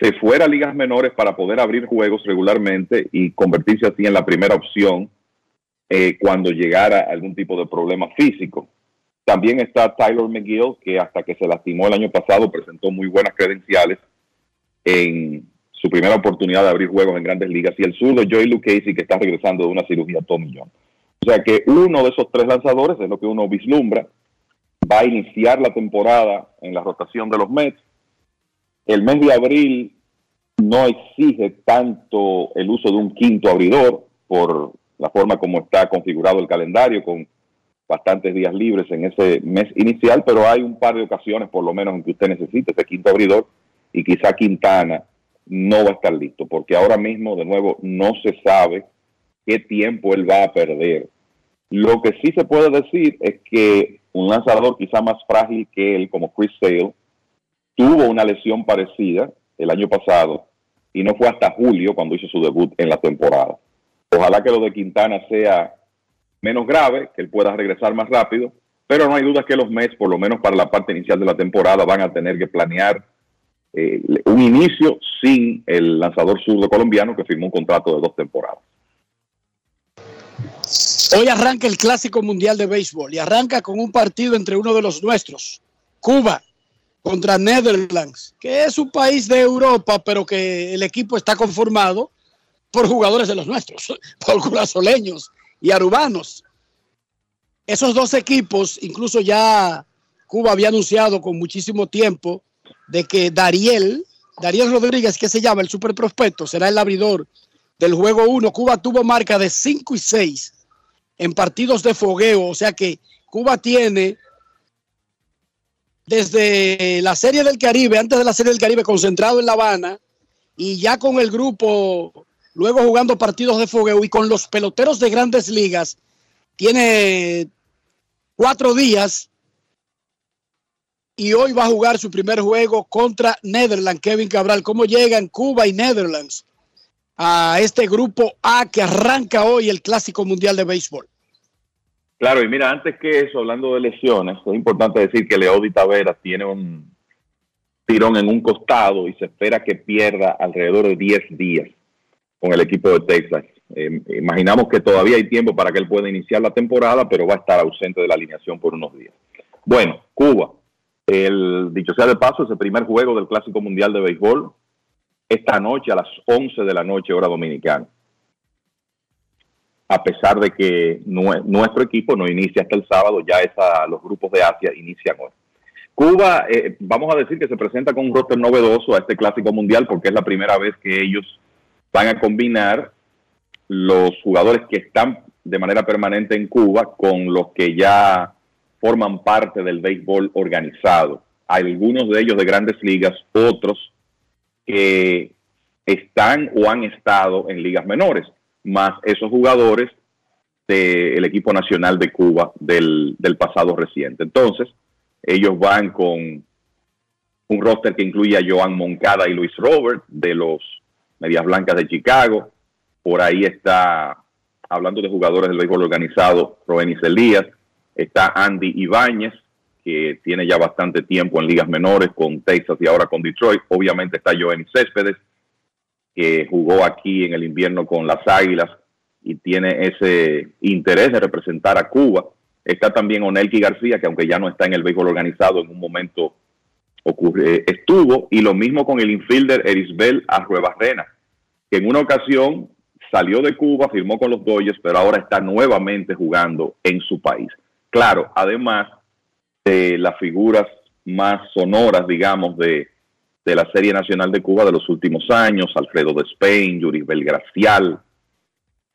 se fuera a ligas menores para poder abrir juegos regularmente y convertirse así en la primera opción eh, cuando llegara algún tipo de problema físico. También está Tyler McGill, que hasta que se lastimó el año pasado presentó muy buenas credenciales en su primera oportunidad de abrir juegos en grandes ligas. Y el zurdo Joey Lucchesi, que está regresando de una cirugía Tommy John. O sea que uno de esos tres lanzadores es lo que uno vislumbra. Va a iniciar la temporada en la rotación de los Mets. El mes de abril no exige tanto el uso de un quinto abridor por la forma como está configurado el calendario, con bastantes días libres en ese mes inicial, pero hay un par de ocasiones por lo menos en que usted necesita ese quinto abridor y quizá Quintana no va a estar listo, porque ahora mismo, de nuevo, no se sabe qué tiempo él va a perder. Lo que sí se puede decir es que un lanzador quizá más frágil que él, como Chris Sale, tuvo una lesión parecida el año pasado y no fue hasta julio cuando hizo su debut en la temporada. Ojalá que lo de Quintana sea menos grave, que él pueda regresar más rápido, pero no hay duda que los Mets, por lo menos para la parte inicial de la temporada, van a tener que planear eh, un inicio sin el lanzador zurdo colombiano que firmó un contrato de dos temporadas. Hoy arranca el Clásico Mundial de Béisbol y arranca con un partido entre uno de los nuestros, Cuba contra Netherlands, que es un país de Europa, pero que el equipo está conformado por jugadores de los nuestros, por curazoleños y arubanos. Esos dos equipos, incluso ya Cuba había anunciado con muchísimo tiempo de que Dariel, Dariel Rodríguez, que se llama el super prospecto, será el abridor del juego 1. Cuba tuvo marca de 5 y 6 en partidos de fogueo, o sea que Cuba tiene desde la Serie del Caribe, antes de la Serie del Caribe, concentrado en La Habana y ya con el grupo, luego jugando partidos de fogueo y con los peloteros de grandes ligas, tiene cuatro días y hoy va a jugar su primer juego contra Netherlands. Kevin Cabral, ¿cómo llegan Cuba y Netherlands a este grupo A que arranca hoy el Clásico Mundial de Béisbol? Claro, y mira, antes que eso, hablando de lesiones, es importante decir que Leody Taveras tiene un tirón en un costado y se espera que pierda alrededor de 10 días. con el equipo de Texas. Eh, imaginamos que todavía hay tiempo para que él pueda iniciar la temporada, pero va a estar ausente de la alineación por unos días. Bueno, Cuba. El, dicho sea de paso, es el primer juego del Clásico Mundial de Béisbol esta noche a las 11 de la noche, hora dominicana. A pesar de que nue- nuestro equipo no inicia hasta el sábado, ya esa, los grupos de Asia inician hoy. Cuba, eh, vamos a decir que se presenta con un roster novedoso a este Clásico Mundial porque es la primera vez que ellos van a combinar los jugadores que están de manera permanente en Cuba con los que ya forman parte del béisbol organizado. Algunos de ellos de grandes ligas, otros que están o han estado en ligas menores, más esos jugadores del equipo nacional de Cuba del, del pasado reciente. Entonces, ellos van con un roster que incluye a Joan Moncada y Luis Robert de los Medias Blancas de Chicago. Por ahí está, hablando de jugadores del béisbol organizado, Roenis Elías. Está Andy Ibáñez, que tiene ya bastante tiempo en ligas menores con Texas y ahora con Detroit. Obviamente está Joenny Céspedes, que jugó aquí en el invierno con las Águilas y tiene ese interés de representar a Cuba. Está también Onelki García, que aunque ya no está en el béisbol organizado, en un momento ocurre, eh, estuvo. Y lo mismo con el infielder Erisbel Arruebarrena, que en una ocasión salió de Cuba, firmó con los Dodgers, pero ahora está nuevamente jugando en su país. Claro, además de las figuras más sonoras, digamos, de, de la Serie Nacional de Cuba de los últimos años, Alfredo Despain, Yuri Belgracial,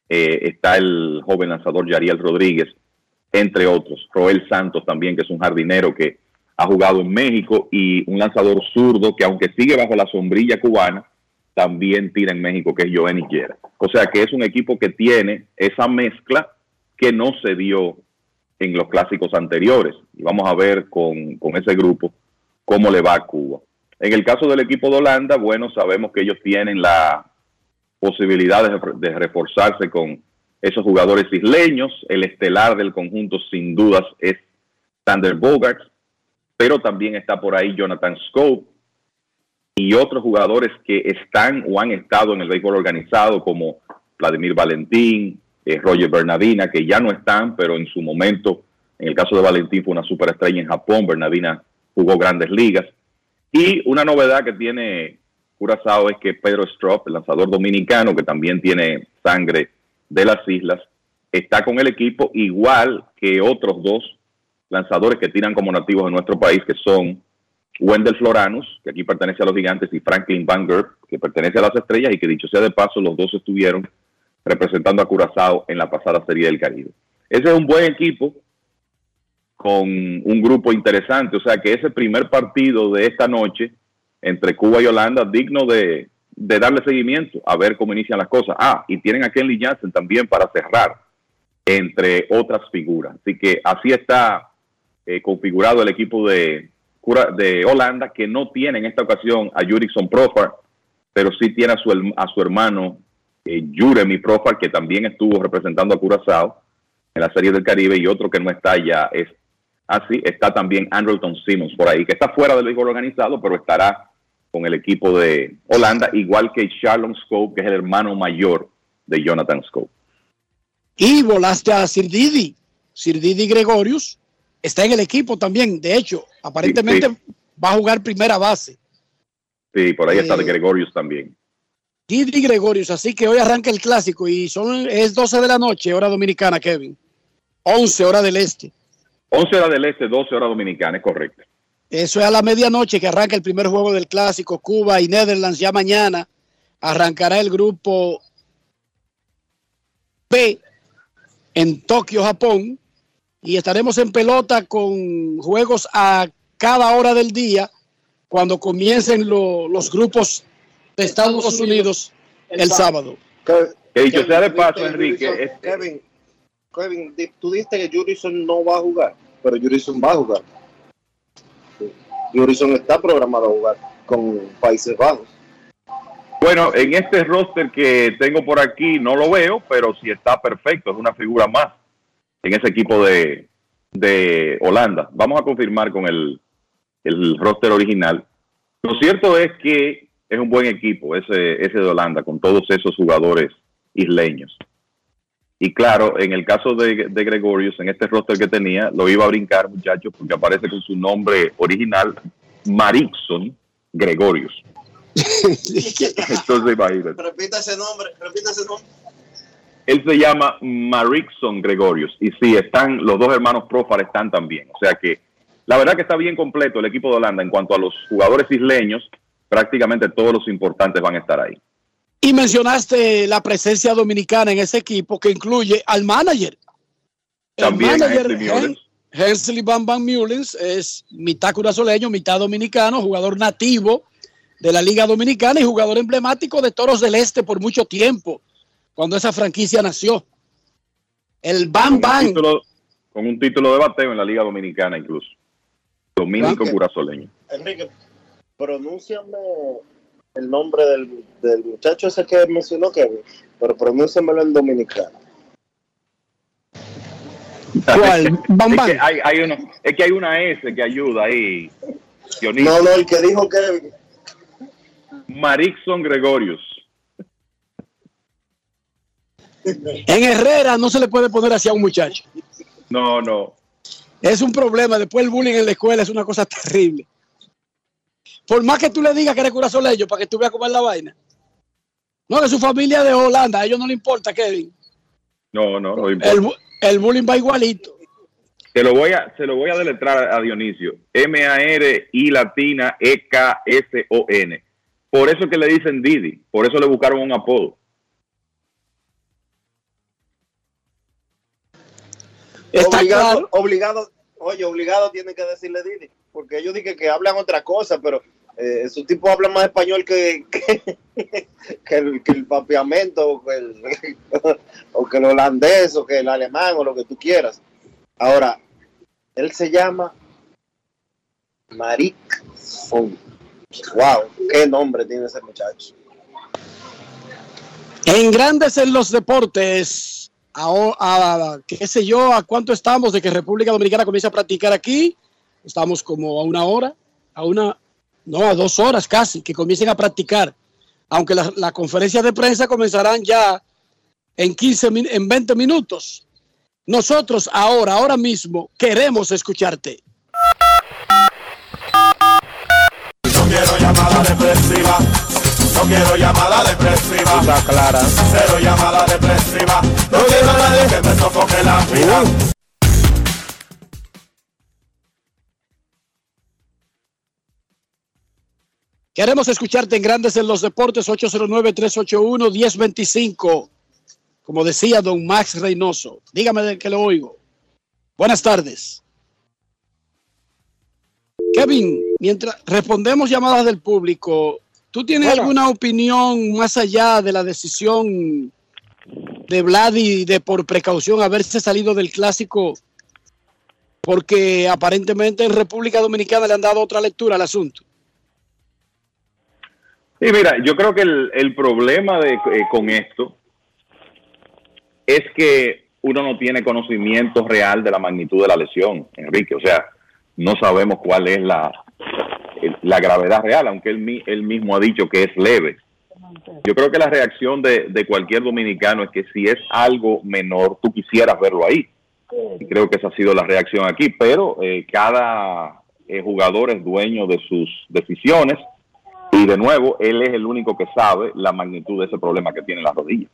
eh, está el joven lanzador Yariel Rodríguez, entre otros. Roel Santos también, que es un jardinero que ha jugado en México, y un lanzador zurdo que aunque sigue bajo la sombrilla cubana, también tira en México, que es Joenny Guerra. O sea que es un equipo que tiene esa mezcla que no se dio en los clásicos anteriores. Y vamos a ver con, con ese grupo cómo le va a Cuba. En el caso del equipo de Holanda, bueno, sabemos que ellos tienen la posibilidad de, reforzarse con esos jugadores isleños. El estelar del conjunto, sin dudas, es Sander Bogarts, pero también está por ahí Jonathan Scope y otros jugadores que están o han estado en el béisbol organizado, como Vladimir Valentín, eh, Roger Bernardina, que ya no están, pero en su momento, en el caso de Valentín, fue una superestrella en Japón. Bernardina jugó grandes ligas. Y una novedad que tiene Curazao es que Pedro Strop, el lanzador dominicano, que también tiene sangre de las islas, está con el equipo igual que otros dos lanzadores que tiran como nativos en nuestro país, que son Wendell Floranus, que aquí pertenece a los gigantes, y Franklin Van Gert, que pertenece a las estrellas, y que dicho sea de paso, los dos estuvieron representando a Curazao en la pasada Serie del Caribe. Ese es un buen equipo con un grupo interesante, o sea que ese primer partido de esta noche entre Cuba y Holanda, digno de, darle seguimiento, a ver cómo inician las cosas. Ah, y tienen a Kenley Jansen también para cerrar, entre otras figuras. Así que así está eh, configurado el equipo de, Holanda, que no tiene en esta ocasión a Jurickson Profar, pero sí tiene a su, a su hermano Juremi Profar, que también estuvo representando a Curazao en la Serie del Caribe, y otro que no está ya es así, está también Andrelton Simmons por ahí, que está fuera del béisbol organizado, pero estará con el equipo de Holanda, igual que Charlon Scope, que es el hermano mayor de Jonathan Scope. Y volaste a Sir Didi. Sir Didi Gregorius está en el equipo también. De hecho, aparentemente va a jugar primera base. Sí, por ahí está de Eh, Gregorius también. Didi Gregorius. Así que hoy arranca el clásico y son es 12 de la noche, hora dominicana, Kevin. 11 hora del este. 11 horas del este, 12 horas dominicanas, es correcto. Eso es a la medianoche que arranca el primer juego del clásico. Cuba y Netherlands ya mañana arrancará el grupo P en Tokio, Japón. Y estaremos en pelota con juegos a cada hora del día cuando comiencen lo- los grupos de Estados Unidos el sábado. Que dicho sea de paso, Kevin, Enrique, Jurison- Kevin, Kevin, di- tú dijiste que Jurison no va a jugar, pero Jurison va a jugar. Jurison está programado a jugar con Países Bajos. Bueno, en este roster que tengo por aquí no lo veo, pero sí está perfecto, es una figura más en ese equipo de, de Holanda. Vamos a confirmar con el, el roster original. Lo cierto es que es un buen equipo ese, ese de Holanda, con todos esos jugadores isleños. Y claro, en el caso de, de Gregorius, en este roster que tenía, lo iba a brincar, muchachos, porque aparece con su nombre original, Marixon Gregorius. Entonces, imagínate. Repita ese nombre, repita ese nombre. Él se llama Marixon Gregorius. Y sí, están, los dos hermanos Profar están también. O sea que la verdad que está bien completo el equipo de Holanda en cuanto a los jugadores isleños. Prácticamente todos los importantes van a estar ahí. Y mencionaste la presencia dominicana en ese equipo que incluye al manager. También el manager Hensley Van Van Mullins es mitad curazoleño, mitad dominicano, jugador nativo de la Liga Dominicana y jugador emblemático de Toros del Este por mucho tiempo, cuando esa franquicia nació. El Bam. título, con un título de bateo en la Liga Dominicana incluso. Dominico. Curazoleño. Enrique, pronúnciame el nombre del, del muchacho ese que mencionó Kevin, pero pronúnciamelo en dominicano. ¿Cuál? Bam Es Bam. que hay, hay uno, es que hay una S que ayuda ahí. Dionisio. No, no, el que dijo Kevin. Marixon Gregorius. En Herrera no se le puede poner así a un muchacho. No, no. Es un problema. Después el bullying en la escuela es una cosa terrible. Por más que tú le digas que eres curazoleño para que tú veas cómo es la vaina. No, que su familia de Holanda, a ellos no le importa, Kevin. No, no, no importa. El, el bullying va igualito. Se lo voy a, se lo voy a deletrar a Dionisio. M-A-R-I latina E-K-S-O-N. Por eso que le dicen Didi. Por eso le buscaron un apodo. Está obligado, claro. obligado, oye, obligado tiene que decirle Didi, porque ellos dicen que hablan otra cosa, pero eh, esos tipos hablan más español que, que, el, que el papiamento, o que el, o que el holandés, o que el alemán, o lo que tú quieras. Ahora, él se llama Marik Fon. Wow, qué nombre tiene ese muchacho. En grandes en los deportes, a, a- qué sé yo, a cuánto estamos de que República Dominicana comience a practicar aquí. Estamos como a una hora, a una, no, a dos horas casi, que comiencen a practicar. Aunque las las conferencias de prensa comenzarán ya en 15, min- en 20 minutos. Nosotros ahora, ahora mismo, queremos escucharte. No quiero llamada depresiva. No quiero llamada depresiva. Está clara. Cero llamada depresiva. No quiero a nadie que me sofoque la vida. Queremos escucharte en Grandes en los Deportes 809-381-1025. Como decía don Max Reynoso. Dígame de que lo oigo. Buenas tardes. Kevin, mientras respondemos llamadas del público, ¿tú tienes Bueno. alguna opinión más allá de la decisión de Vladi de por precaución haberse salido del clásico? Porque aparentemente en República Dominicana le han dado otra lectura al asunto. Sí, mira, yo creo que el, el problema de, eh, con esto es que uno no tiene conocimiento real de la magnitud de la lesión, Enrique. O sea, no sabemos cuál es la, la gravedad real, aunque él, él mismo ha dicho que es leve. Yo creo que la reacción de, de cualquier dominicano es que si es algo menor, tú quisieras verlo ahí. Y creo que esa ha sido la reacción aquí, pero eh, cada eh, jugador es dueño de sus decisiones y de nuevo, él es el único que sabe la magnitud de ese problema que tiene en la rodilla.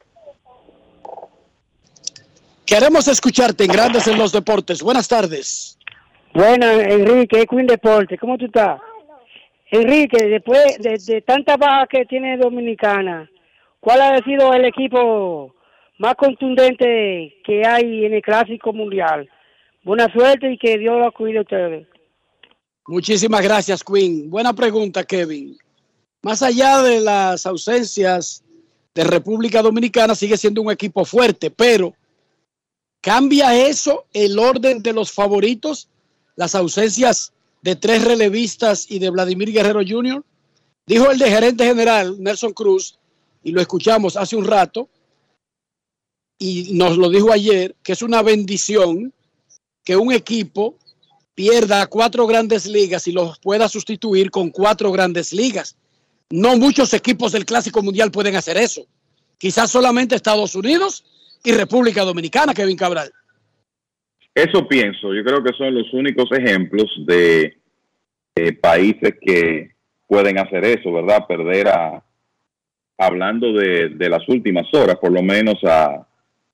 Queremos escucharte en Grandes en los Deportes. Buenas tardes. Buenas, Enrique, es Queen Deporte. ¿Cómo tú estás? Enrique, después de, de tanta baja que tiene Dominicana, ¿cuál ha sido el equipo más contundente que hay en el Clásico Mundial? Buena suerte y que Dios los cuide a ustedes. Muchísimas gracias, Queen. Buena pregunta, Kevin. Más allá de las ausencias de República Dominicana, sigue siendo un equipo fuerte, pero ¿cambia eso el orden de los favoritos? Las ausencias de tres relevistas y de Vladimir Guerrero Jr. Dijo el de gerente general, Nelson Cruz, y lo escuchamos hace un rato, y nos lo dijo ayer, que es una bendición que un equipo pierda cuatro grandes ligas y los pueda sustituir con cuatro grandes ligas. No muchos equipos del Clásico Mundial pueden hacer eso. Quizás solamente Estados Unidos y República Dominicana, Kevin Cabral. Eso pienso. Yo creo que son los únicos ejemplos de países que pueden hacer eso, ¿verdad? Perder a, hablando de, de las últimas horas, por lo menos a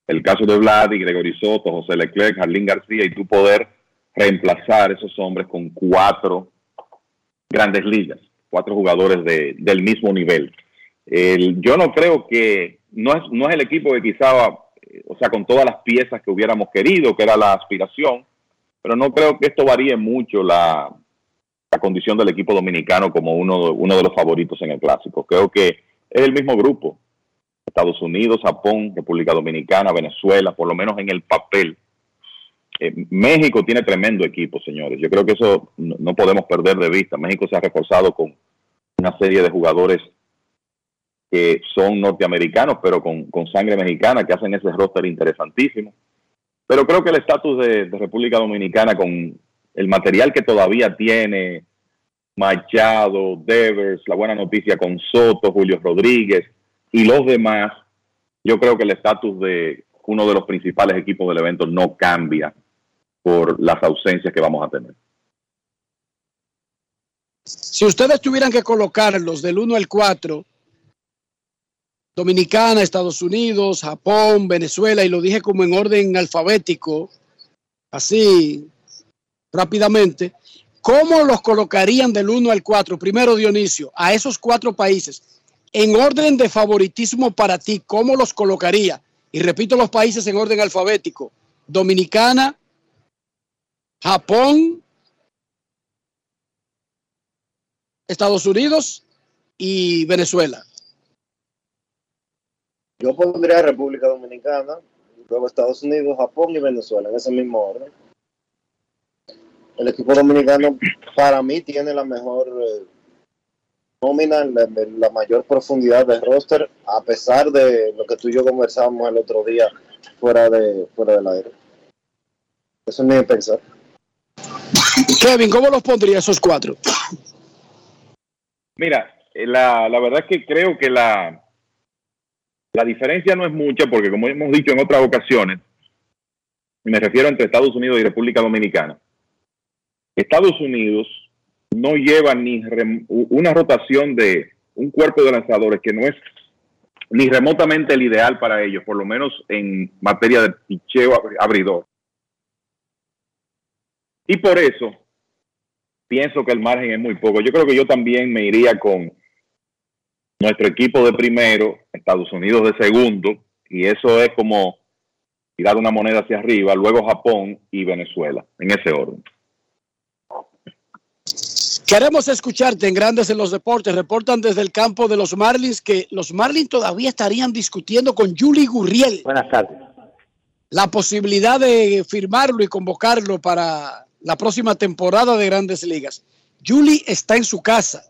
el caso de Vlad y Gregory Soto, José Leclerc, Jarlín García, y tú poder reemplazar esos hombres con cuatro grandes ligas, cuatro jugadores de, del mismo nivel. El- yo no creo que, no es, no es el equipo que quizá, o sea, con todas las piezas que hubiéramos querido, que era la aspiración, pero no creo que esto varíe mucho la, la condición del equipo dominicano como uno, uno de los favoritos en el clásico. Creo que es el mismo grupo. Estados Unidos, Japón, República Dominicana, Venezuela, por lo menos en el papel. Eh, México tiene tremendo equipo, señores. Yo creo que eso no, podemos perder de vista. México se ha reforzado con una serie de jugadores que son norteamericanos, pero con, con sangre mexicana, que hacen ese roster interesantísimo. Pero creo que el estatus de, de República Dominicana con el material que todavía tiene, Machado, Devers, la buena noticia con Soto, Julio Rodríguez y los demás, yo creo que el estatus de uno de los principales equipos del evento no cambia por las ausencias que vamos a tener. Si ustedes tuvieran que colocarlos del 1 al 4, Dominicana, Estados Unidos, Japón, Venezuela, y lo dije como en orden alfabético, así rápidamente, ¿cómo los colocarían del 1 al 4? Primero, Dionisio, a esos cuatro países, en orden de favoritismo para ti, ¿cómo los colocaría? Y repito los países en orden alfabético. Dominicana, Japón, Estados Unidos y Venezuela. Yo pondría República Dominicana, luego Estados Unidos, Japón y Venezuela, en ese mismo orden. El equipo dominicano para mí tiene la mejor eh, nómina, la, mayor profundidad de roster, a pesar de lo que tú y yo conversábamos el otro día fuera, de, fuera del aire. Eso es mi pensar. Kevin, ¿cómo los pondría esos cuatro? Mira, eh, la, la verdad es que creo que la, la diferencia no es mucha porque como hemos dicho en otras ocasiones, me refiero entre Estados Unidos y República Dominicana, Estados Unidos no lleva ni una rotación de un cuerpo de lanzadores que no es ni remotamente el ideal para ellos, por lo menos en materia de picheo ab- abridor. Y por eso pienso que el margen es muy poco. Yo creo que yo también me iría con nuestro equipo de primero, Estados Unidos de segundo, y eso es como tirar una moneda hacia arriba, luego Japón y Venezuela, en ese orden. Queremos escucharte en Grandes en los Deportes. Reportan desde el campo de los Marlins que los Marlins todavía estarían discutiendo con Juli Gurriel Buenas tardes. la posibilidad de firmarlo y convocarlo para la próxima temporada de Grandes Ligas. Juli está en su casa,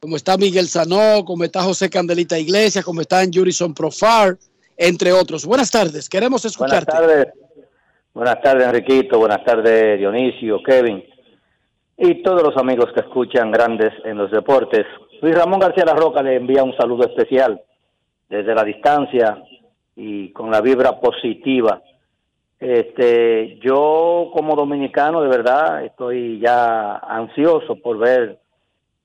como está Miguel Sanó, como está José Candelita Iglesias, como está Jurison Profar, entre otros. Buenas tardes, queremos Buenas escucharte. tardes. Buenas tardes, Enriquito. Buenas tardes, Dionisio, Kevin. Y todos los amigos que escuchan Grandes en los Deportes. Luis Ramón García La Roca le envía un saludo especial desde la distancia y con la vibra positiva. Este, yo como dominicano de verdad estoy ya ansioso por ver,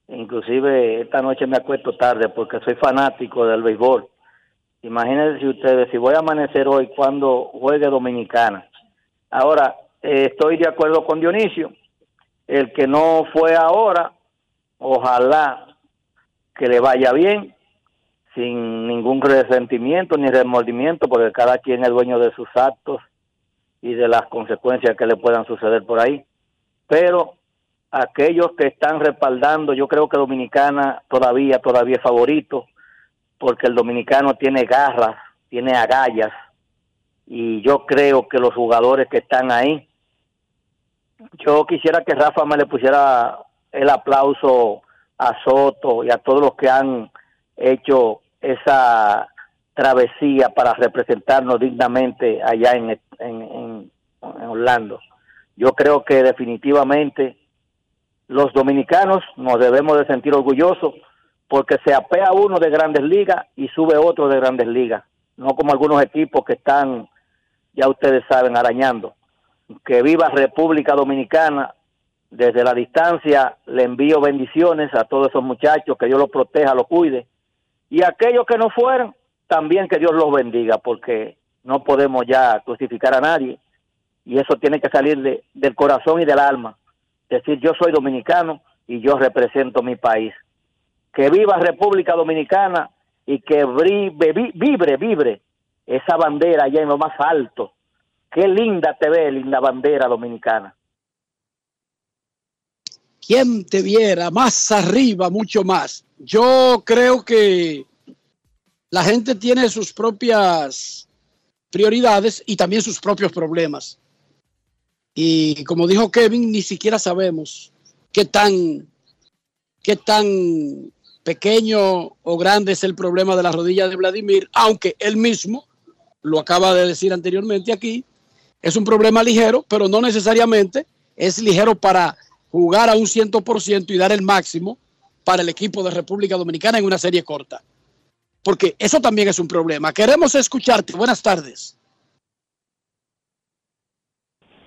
inclusive esta noche me acuesto tarde porque soy fanático del béisbol. Imagínense ustedes, si voy a amanecer hoy cuando juegue Dominicana. Ahora, eh, estoy de acuerdo con Dionisio. El que no fue ahora, ojalá que le vaya bien, sin ningún resentimiento ni remordimiento, porque cada quien es dueño de sus actos y de las consecuencias que le puedan suceder por ahí. Pero aquellos que están respaldando, yo creo que Dominicana todavía, todavía es favorito, porque el dominicano tiene garras, tiene agallas, y yo creo que los jugadores que están ahí, yo quisiera que Rafa me le pusiera el aplauso a Soto y a todos los que han hecho esa travesía para representarnos dignamente allá en, en, en- en Orlando. Yo creo que definitivamente los dominicanos nos debemos de sentir orgullosos porque se apea uno de grandes ligas y sube otro de grandes ligas, no como algunos equipos que están, ya ustedes saben, arañando. Que viva República Dominicana, desde la distancia le envío bendiciones a todos esos muchachos, que Dios los proteja, los cuide, y aquellos que no fueron, también que Dios los bendiga, porque no podemos ya crucificar a nadie, y eso tiene que salir de- del corazón y del alma. Decir, yo soy dominicano y yo represento mi país. Que viva República Dominicana y que vibre, vibre, vibre esa bandera allá en lo más alto. Qué linda te ve, linda bandera dominicana. ¿Quién te viera más arriba, mucho más? Yo creo que la gente tiene sus propias prioridades y también sus propios problemas. Y como dijo Kevin, ni siquiera sabemos qué tan, qué tan pequeño o grande es el problema de la rodilla de Vladimir, aunque él mismo lo acaba de decir anteriormente aquí, es un problema ligero, pero no necesariamente es ligero para jugar a un 100% y dar el máximo para el equipo de República Dominicana en una serie corta. Porque eso también es un problema. Queremos escucharte. Buenas tardes.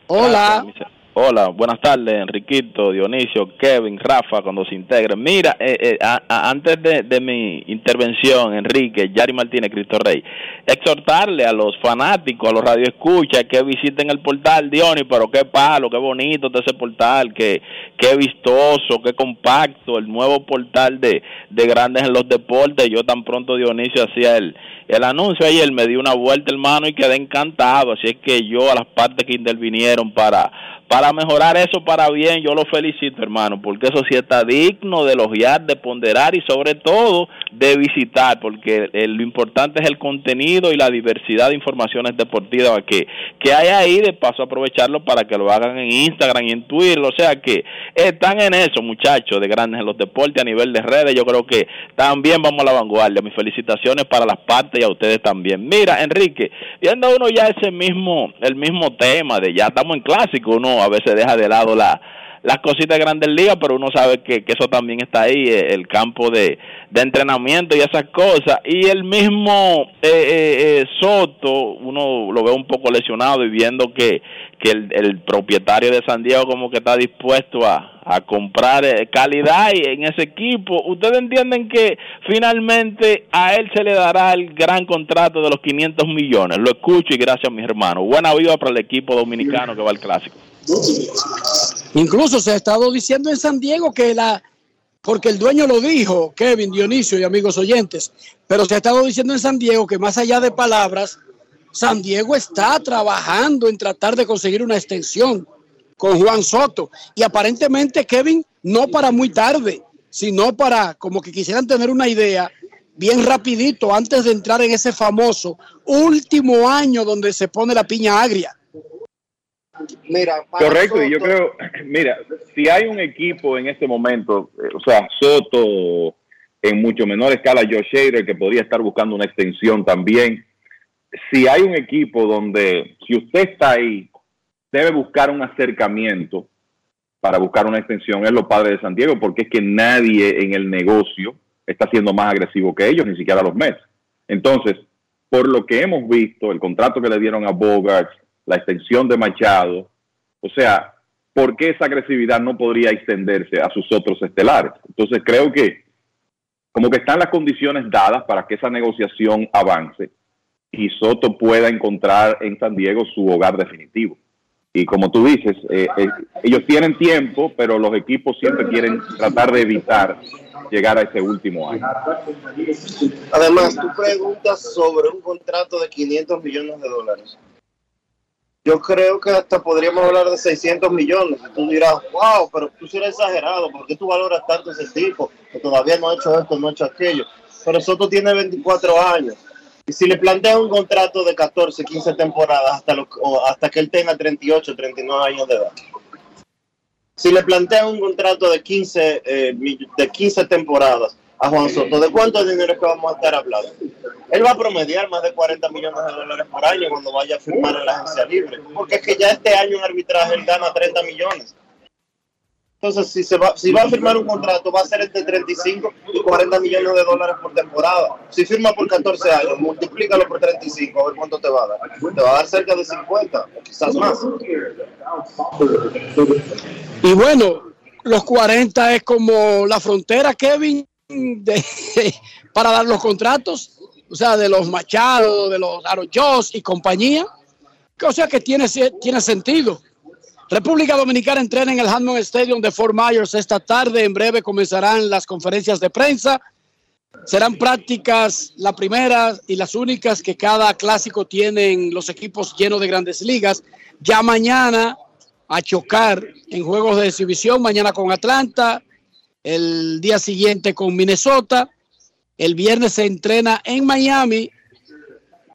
Hola. Gracias, Hola, buenas tardes, Enriquito, Dionisio, Kevin, Rafa, cuando se integren. Mira, eh, eh, a- antes de, mi intervención, Enrique, Yari Martínez, Cristo Rey, exhortarle a los fanáticos, a los radioescuchas, que visiten el portal Dionis, pero qué palo, qué bonito está ese portal, qué, qué vistoso, qué compacto, el nuevo portal de, de Grandes en los Deportes. Yo tan pronto Dionisio hacía el, el anuncio ayer, me di una vuelta, hermano, y quedé encantado. Así es que yo a las partes que intervinieron para, para mejorar eso para bien, yo lo felicito, hermano, porque eso sí está digno de elogiar, de ponderar y sobre todo de visitar, porque lo importante es el contenido y la diversidad de informaciones deportivas que, que hay ahí, de paso aprovecharlo para que lo hagan en Instagram y en Twitter, o sea que están en eso, muchachos, de grandes en los deportes a nivel de redes, yo creo que también vamos a la vanguardia. Mis felicitaciones para las partes y a ustedes también. Mira, Enrique, viendo uno ya ese mismo, el mismo tema de ya estamos en clásico, uno a veces deja de lado la las cositas de grandes ligas, pero uno sabe que, que eso también está ahí, eh, el campo de, de entrenamiento y esas cosas. Y el mismo eh, eh, eh, Soto, uno lo ve un poco lesionado y viendo que, que el, propietario de San Diego como que está dispuesto a, a comprar calidad en ese equipo. ¿Ustedes entienden que finalmente a él se le dará el gran contrato de los 500 millones? Lo escucho y gracias mis hermanos. Buena vida para el equipo dominicano que va al clásico. Incluso se ha estado diciendo en San Diego que la, porque el dueño lo dijo, Kevin, Dionisio y amigos oyentes, pero se ha estado diciendo en San Diego que más allá de palabras, San Diego está trabajando en tratar de conseguir una extensión con Juan Soto. Y aparentemente, Kevin, no para muy tarde, sino para como que quisieran tener una idea bien rapidito antes de entrar en ese famoso último año donde se pone la piña agria. Mira, Correcto, y yo creo, mira, si hay un equipo en este momento, eh, o sea, Soto, en mucho menor escala, Josh Hader, que podría estar buscando una extensión también. Si hay un equipo donde, si usted está ahí, debe buscar un acercamiento para buscar una extensión, es los padres de San Diego, porque es que nadie en el negocio está siendo más agresivo que ellos, ni siquiera los Mets. Entonces, por lo que hemos visto, el contrato que le dieron a Bogart, la extensión de Machado, o sea, ¿por qué esa agresividad no podría extenderse a sus otros estelares? Entonces creo que como que están las condiciones dadas para que esa negociación avance y Soto pueda encontrar en San Diego su hogar definitivo. Y como tú dices, eh, eh, ellos tienen tiempo, pero los equipos siempre quieren tratar de evitar llegar a ese último año. Además, tú preguntas sobre un contrato de 500 millones de dólares. Yo creo que hasta podríamos hablar de 600 millones. Tú dirás, wow, pero tú eres exagerado. ¿Por qué tú valoras tanto ese tipo? Que todavía no ha hecho esto, no ha hecho aquello. Pero Soto tiene 24 años. Y si le planteas un contrato de 14, 15 temporadas hasta, lo- hasta que él tenga 38, 39 años de edad. Si le planteas un contrato de 15, eh, de 15 temporadas a Juan Soto, ¿de cuánto dinero es que vamos a estar hablando? Él va a promediar más de 40 millones de dólares por año cuando vaya a firmar en la agencia libre. Porque es que ya este año en arbitraje él gana 30 millones. Entonces, si, se va, si va a firmar un contrato, va a ser entre 35 y 40 millones de dólares por temporada. Si firma por 14 años, multiplícalo por 35, a ver cuánto te va a dar. Te va a dar cerca de 50, o quizás más. Y bueno, los 40 es como la frontera, Kevin, para dar los contratos, o sea, de los Machado, de los Arroyos y compañía. O sea que tiene, tiene sentido. República Dominicana entrena en el Hammond Stadium de Fort Myers esta tarde. En breve comenzarán las conferencias de prensa. Serán prácticas la primera y las únicas que cada clásico tienen los equipos llenos de grandes ligas. Ya mañana a chocar en juegos de exhibición, mañana con Atlanta, el día siguiente con Minnesota, el viernes se entrena en Miami,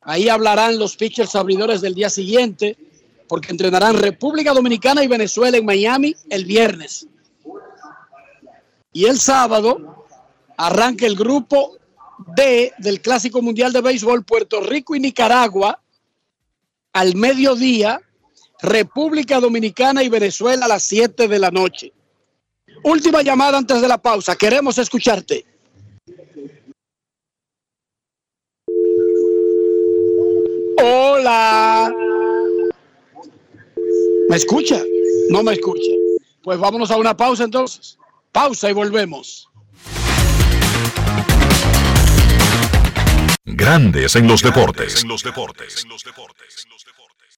ahí hablarán los pitchers abridores del día siguiente, porque entrenarán República Dominicana y Venezuela en Miami el viernes. Y el sábado arranca el grupo D del Clásico Mundial de Béisbol Puerto Rico y Nicaragua al mediodía, República Dominicana y Venezuela a las 7 de la noche. Última llamada antes de la pausa. Queremos escucharte. Hola. ¿Me escucha? No me escucha. Pues vámonos a una pausa entonces. Pausa y volvemos. Grandes en los deportes.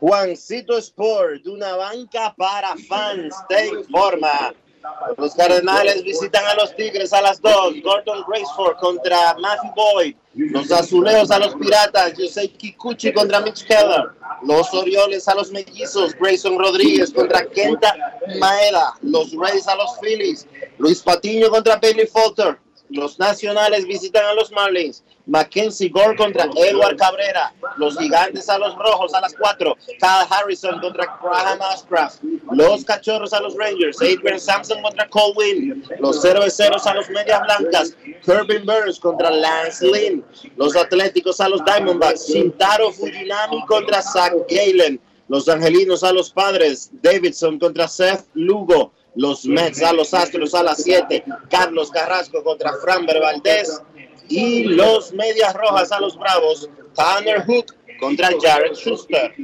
Juancito Sport, de una banca para fans, te informa. Los Cardenales visitan a los Tigres a las 2. Gordon Graceford contra Matthew Boyd. Los Azuleos a los Piratas. Yosei Kikuchi contra Mitch Keller. Los Orioles a los Mellizos. Grayson Rodríguez contra Kenta Maeda. Los Rays a los Phillies. Luis Patiño contra Bailey Falter. Los Nacionales visitan a los Marlins. Mackenzie Gore contra Edward Cabrera. Los Gigantes a los Rojos a las 4. Kyle Harrison contra Graham Ashcraft. Los Cachorros a los Rangers. Adrian Sampson contra Cole. Los Cerveceros a los Medias Blancas. Kirby Burns contra Lance Lynn. Los Atléticos a los Diamondbacks. Shintaro Fujinami contra Zach Galen. Los Angelinos a los Padres. Davidson contra Seth Lugo. Los Mets a los Astros a las 7. Carlos Carrasco contra Framber Valdez. Y los Medias Rojas a los Bravos. Tanner Hook contra Jared Schuster.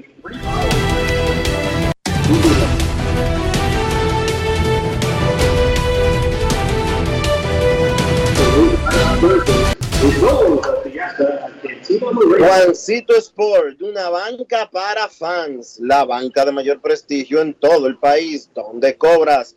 Juancito Sport, una banca para fans, la banca de mayor prestigio en todo el país, donde cobras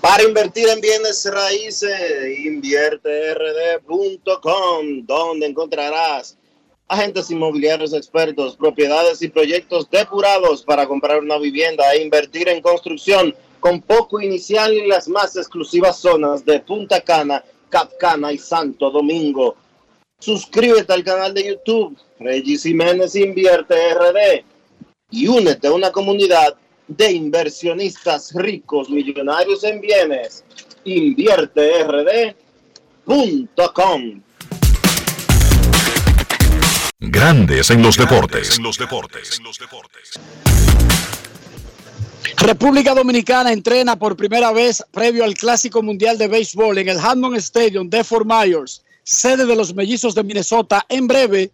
Para invertir en bienes raíces, invierterd.com, donde encontrarás agentes inmobiliarios expertos, propiedades y proyectos depurados para comprar una vivienda e invertir en construcción con poco inicial en las más exclusivas zonas de Punta Cana, Capcana y Santo Domingo. Suscríbete al canal de YouTube Regis Jiménez Invierte RD y únete a una comunidad de inversionistas ricos, millonarios en bienes. InvierteRD.com. Grandes en los deportes. República Dominicana entrena por primera vez previo al Clásico Mundial de Béisbol en el Hammond Stadium de Fort Myers, sede de los Mellizos de Minnesota. En breve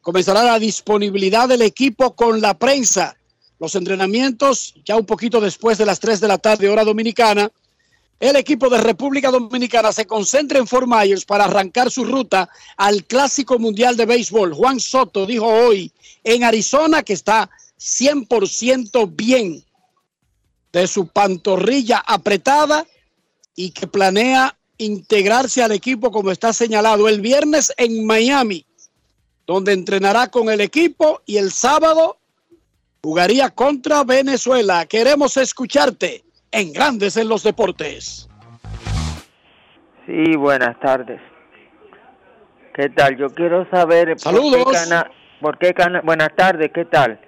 comenzará la disponibilidad del equipo con la prensa. Los entrenamientos ya un poquito después de las 3 de la tarde hora dominicana. El equipo de República Dominicana se concentra en Fort Myers para arrancar su ruta al Clásico Mundial de Béisbol. Juan Soto dijo hoy en Arizona que está 100% bien de su pantorrilla apretada y que planea integrarse al equipo como está señalado el viernes en Miami, donde entrenará con el equipo y el sábado jugaría contra Venezuela. Queremos escucharte en Grandes en los Deportes. Sí, buenas tardes. ¿Qué tal? Yo quiero saber por Saludos. qué cana- por qué cana- buenas tardes, ¿qué tal?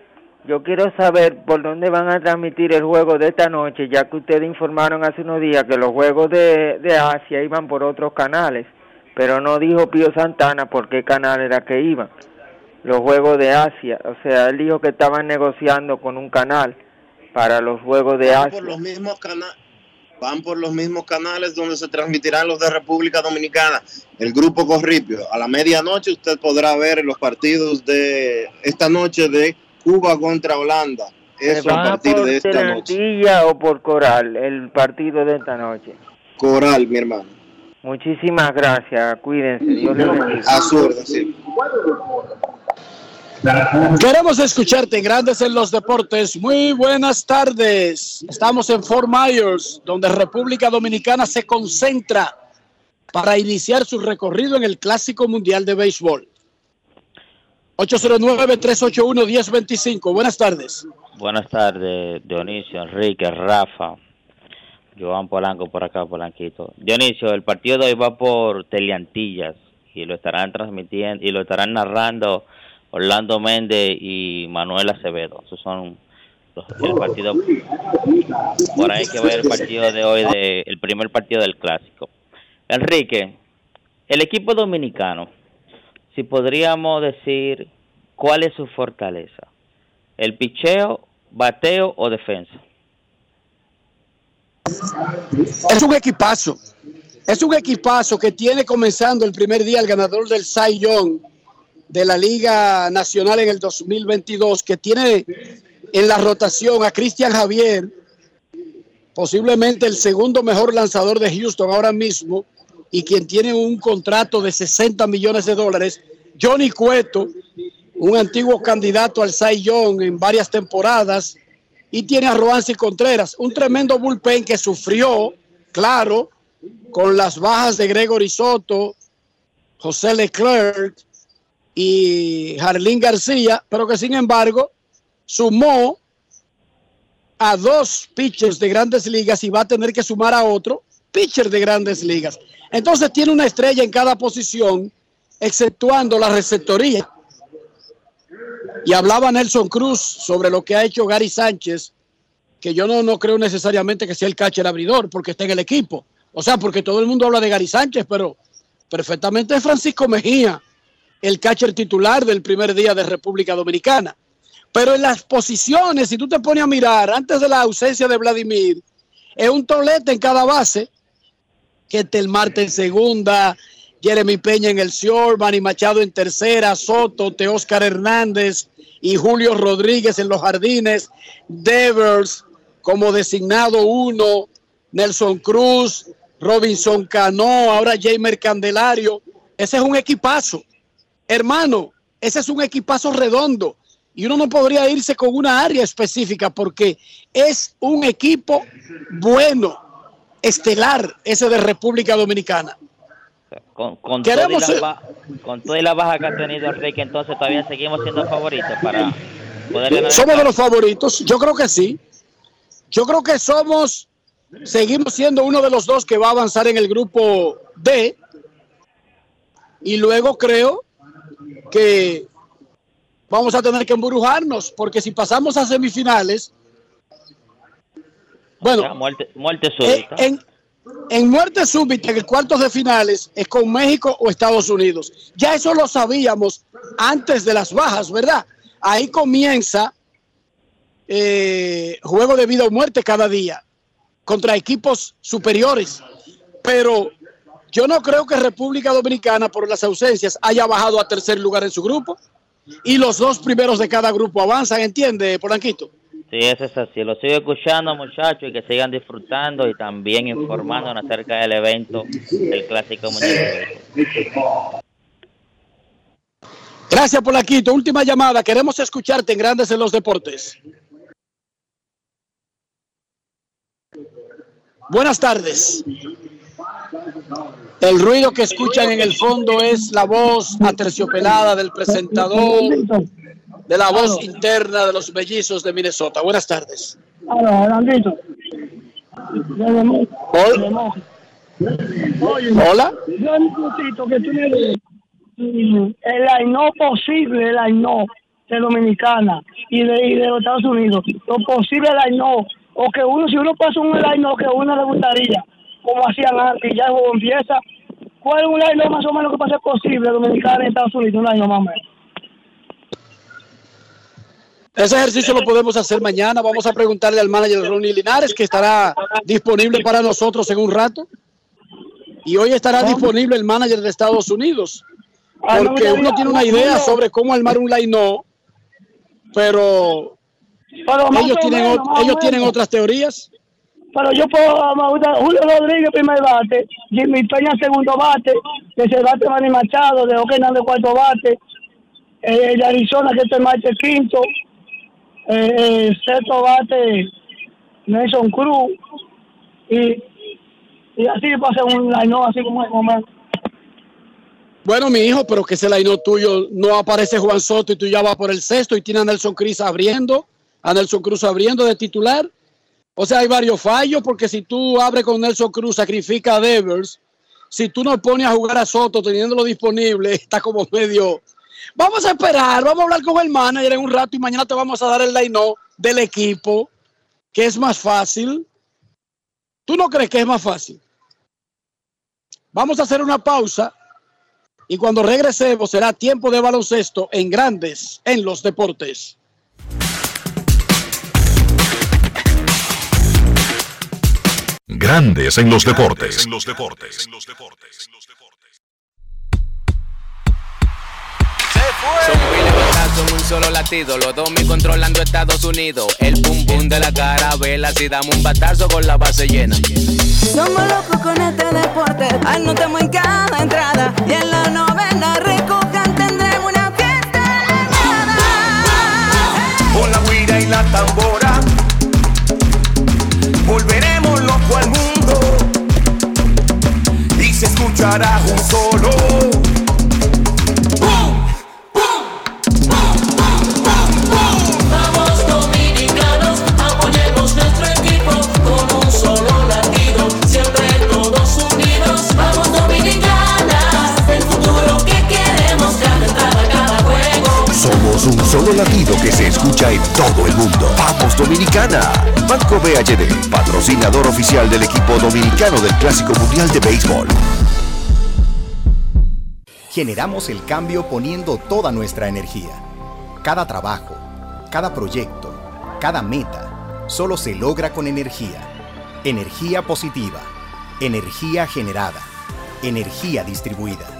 Yo quiero saber por dónde van a transmitir el juego de esta noche, ya que ustedes informaron hace unos días que los juegos de, de Asia iban por otros canales, pero no dijo Pío Santana por qué canal era que iban. Los juegos de Asia, o sea, él dijo que estaban negociando con un canal para los juegos de Van Asia. por los mismos. Van por los mismos canales donde se transmitirán los de República Dominicana. El grupo Corripio. A la medianoche usted podrá ver los partidos de esta noche de Cuba contra Holanda. Eso ¿Se a partir por de esta noche. O por Coral el partido de esta noche? Coral, mi hermano. Muchísimas gracias, cuídense, Dios les bendiga. A su orden, sí. Queremos escucharte en Grandes en los Deportes. Muy buenas tardes. Estamos en Fort Myers, donde República Dominicana se concentra para iniciar su recorrido en el Clásico Mundial de Béisbol. 809-381-1025. Buenas tardes. Buenas tardes, Dionisio, Enrique, Rafa, Joan Polanco por acá, Polanquito. Dionisio, el partido de hoy va por Teleantillas y lo estarán transmitiendo y lo estarán narrando Orlando Méndez y Manuel Acevedo. Esos son los, el partido. Por ahí que va el partido de hoy, de, el primer partido del clásico. Enrique, el equipo dominicano, si podríamos decir cuál es su fortaleza, el picheo, bateo o defensa. Es un equipazo. Es un equipazo que tiene comenzando el primer día el ganador del Cy de la Liga Nacional en el 2022, que tiene en la rotación a Cristian Javier, posiblemente el segundo mejor lanzador de Houston ahora mismo, y quien tiene un contrato de 60 millones de dólares, Johnny Cueto, un antiguo candidato al Cy en varias temporadas, y tiene a Roansi Contreras, un tremendo bullpen que sufrió, claro, con las bajas de Gregory Soto, José Leclerc y Jarlín García, pero que sin embargo sumó a dos pitchers de grandes ligas y va a tener que sumar a otro pitcher de grandes ligas. Entonces tiene una estrella en cada posición, exceptuando la receptoría. Y hablaba Nelson Cruz sobre lo que ha hecho Gary Sánchez, que yo no, no creo necesariamente que sea el catcher abridor, porque está en el equipo. O sea, porque todo el mundo habla de Gary Sánchez, pero perfectamente es Francisco Mejía, el catcher titular del primer día de República Dominicana. Pero en las posiciones, si tú te pones a mirar, antes de la ausencia de Vladimir, es un tolete en cada base, que el Marte en segunda, Jeremy Peña en el short, Manny Machado en tercera, Soto, Teóscar Hernández y Julio Rodríguez en los jardines, Devers como designado uno, Nelson Cruz, Robinson Cano, ahora Jamer Candelario. Ese es un equipazo. Hermano, ese es un equipazo redondo. Y uno no podría irse con una área específica porque es un equipo bueno. estelar ese de República Dominicana. Con, con, toda Queremos la ser- ba- con toda la baja que ha tenido Enrique, entonces todavía seguimos siendo favoritos para poder ganar. Somos de los favoritos, yo creo que sí. Yo creo que somos, seguimos siendo uno de los dos que va a avanzar en el grupo D. Y luego creo que vamos a tener que embrujarnos, porque si pasamos a semifinales, bueno, muerte, muerte súbita. en, en muerte súbita, en el cuartos de finales, es con México o Estados Unidos. Ya eso lo sabíamos antes de las bajas, ¿verdad? Ahí comienza eh, juego de vida o muerte cada día contra equipos superiores. Pero yo no creo que República Dominicana, por las ausencias, haya bajado a tercer lugar en su grupo. Y los dos primeros de cada grupo avanzan, ¿entiende, Polanquito? Sí, eso es así. Lo sigo escuchando, muchachos, y que sigan disfrutando y también informándonos acerca del evento del Clásico Mundial. Gracias, Polanquito. Última llamada. Queremos escucharte en Grandes en los Deportes. Buenas tardes. El ruido que escuchan en el fondo es la voz aterciopelada del presentador, de la voz interna de los mellizos de Minnesota. Buenas tardes. Hola. Hola. Yo necesito que tú mm, el AINO posible, el AINO de Dominicana y de, y de los Estados Unidos. Lo posible el AINO. O que uno, si uno pasa un AINO que uno le gustaría, como hacían antes, y ya el juego empieza. ¿Cuál es un AINO más o menos que pase posible Dominicana y Estados Unidos? Un AINO más o menos. Ese ejercicio lo podemos hacer mañana. Vamos a preguntarle al manager Ronnie Linares, que estará disponible para nosotros en un rato. Y hoy estará disponible el manager de Estados Unidos. Porque uno tiene una idea sobre cómo armar un line pero Pero ellos tienen, ellos tienen otras teorías. Pero yo puedo, Julio Rodríguez, primer bate, Jimmy Peña, segundo bate, de Cervantes Manny Machado, de Hernández, cuarto bate, eh, de Arizona, que es el Marte, quinto, eh, eh, sexto bate, Nelson Cruz, y, y así pasa un line así como el momento. Bueno, mi hijo, pero que ese line tuyo no aparece Juan Soto y tú ya vas por el sexto y tiene a Nelson Cruz abriendo, a Nelson Cruz abriendo de titular. O sea, hay varios fallos porque si tú abres con Nelson Cruz, sacrifica a Devers. Si tú no pones a jugar a Soto teniéndolo disponible, está como medio. Vamos a esperar, vamos a hablar con el manager en un rato y mañana te vamos a dar el line del equipo, que es más fácil. ¿Tú no crees que es más fácil? Vamos a hacer una pausa y cuando regresemos será tiempo de baloncesto en grandes en los deportes. Grandes en los deportes. En los deportes. Son miles de en un solo latido, los dos mil controlando Estados Unidos. El pum pum de la carabela, si damos un batazo con la base llena. Somos locos con este deporte, anotamos en cada entrada. Y en la novena recojan tendremos una fiesta Con la guira y la tambora Volveremos loco al mundo. Y se escuchará un solo Somos un solo latido que se escucha en todo el mundo. ¡Vamos Dominicana! Banco BHD, patrocinador oficial del equipo dominicano del Clásico Mundial de Béisbol. Generamos el cambio poniendo toda nuestra energía. Cada trabajo, cada proyecto, cada meta, solo se logra con energía. Energía positiva, energía generada, energía distribuida.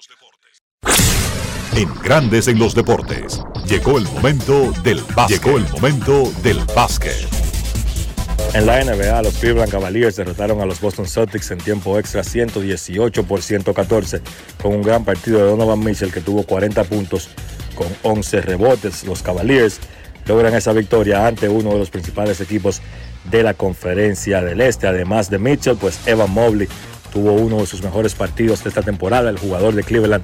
Grandes en los deportes. Llegó el momento del básquet. Llegó el momento del básquet. En la NBA, los Cleveland Cavaliers derrotaron a los Boston Celtics en tiempo extra 118 por 114 con un gran partido de Donovan Mitchell que tuvo 40 puntos con 11 rebotes. Los Cavaliers logran esa victoria ante uno de los principales equipos de la conferencia del Este. Además de Mitchell, pues Evan Mobley tuvo uno de sus mejores partidos de esta temporada. El jugador de Cleveland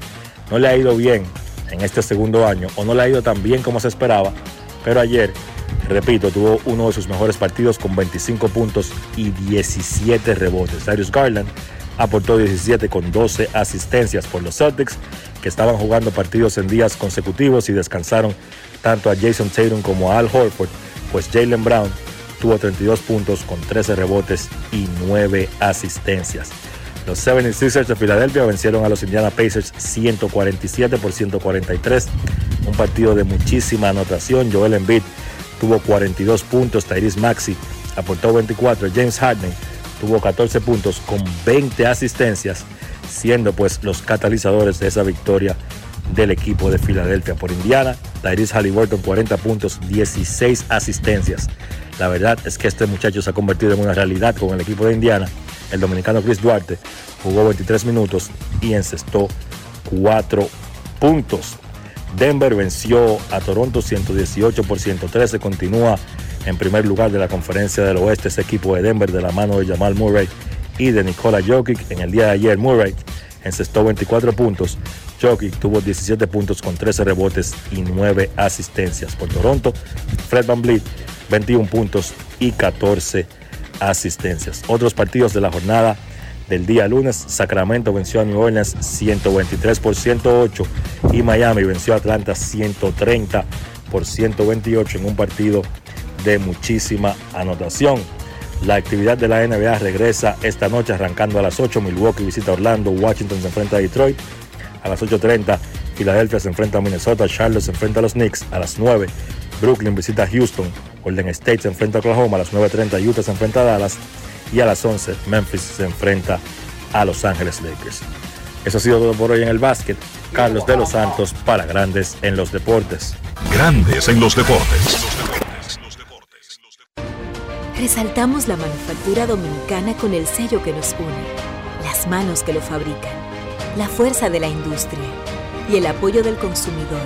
no le ha ido bien en este segundo año o no le ha ido tan bien como se esperaba, pero ayer, repito, tuvo uno de sus mejores partidos con 25 puntos y 17 rebotes. Darius Garland aportó 17 con 12 asistencias por los Celtics, que estaban jugando partidos en días consecutivos y descansaron tanto a Jason Tatum como a Al Horford, pues Jalen Brown tuvo 32 puntos con 13 rebotes y 9 asistencias. Los 76ers de Filadelfia vencieron a los Indiana Pacers 147 por 143. Un partido de muchísima anotación. Joel Embiid tuvo 42 puntos. Tyrese Maxi aportó 24. James Harden tuvo 14 puntos con 20 asistencias, siendo pues los catalizadores de esa victoria del equipo de Filadelfia por Indiana. Tyrese Halliburton 40 puntos, 16 asistencias. La verdad es que este muchacho se ha convertido en una realidad con el equipo de Indiana. El dominicano Chris Duarte jugó 23 minutos y encestó 4 puntos. Denver venció a Toronto 118 por 113. Continúa en primer lugar de la conferencia del oeste ese equipo de Denver de la mano de Jamal Murray y de Nikola Jokic. En el día de ayer Murray encestó 24 puntos. Jokic tuvo 17 puntos con 13 rebotes y 9 asistencias. Por Toronto, Fred Van 21 puntos y 14 asistencias. Otros partidos de la jornada del día lunes, Sacramento venció a New Orleans 123 por 108 y Miami venció a Atlanta 130 por 128 en un partido de muchísima anotación. La actividad de la NBA regresa esta noche arrancando a las 8. Milwaukee visita Orlando, Washington se enfrenta a Detroit. A las 8.30 Filadelfia se enfrenta a Minnesota, Charlotte se enfrenta a los Knicks. A las 9 Brooklyn visita a Houston, Golden State se enfrenta a Oklahoma, a las 9.30 Utah se enfrenta a Dallas y a las 11 Memphis se enfrenta a Los Ángeles Lakers. Eso ha sido todo por hoy en el básquet. Carlos de los Santos para Grandes en los Deportes. Grandes en los Deportes. Resaltamos la manufactura dominicana con el sello que nos une, las manos que lo fabrican, la fuerza de la industria y el apoyo del consumidor,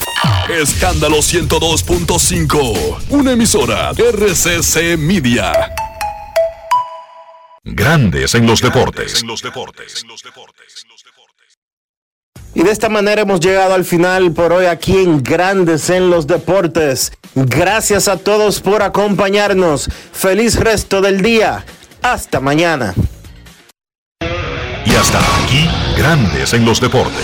Escándalo 102.5. Una emisora RCC Media. Grandes en los deportes. Y de esta manera hemos llegado al final por hoy aquí en Grandes en los Deportes. Gracias a todos por acompañarnos. Feliz resto del día. Hasta mañana. Y hasta aquí, Grandes en los Deportes.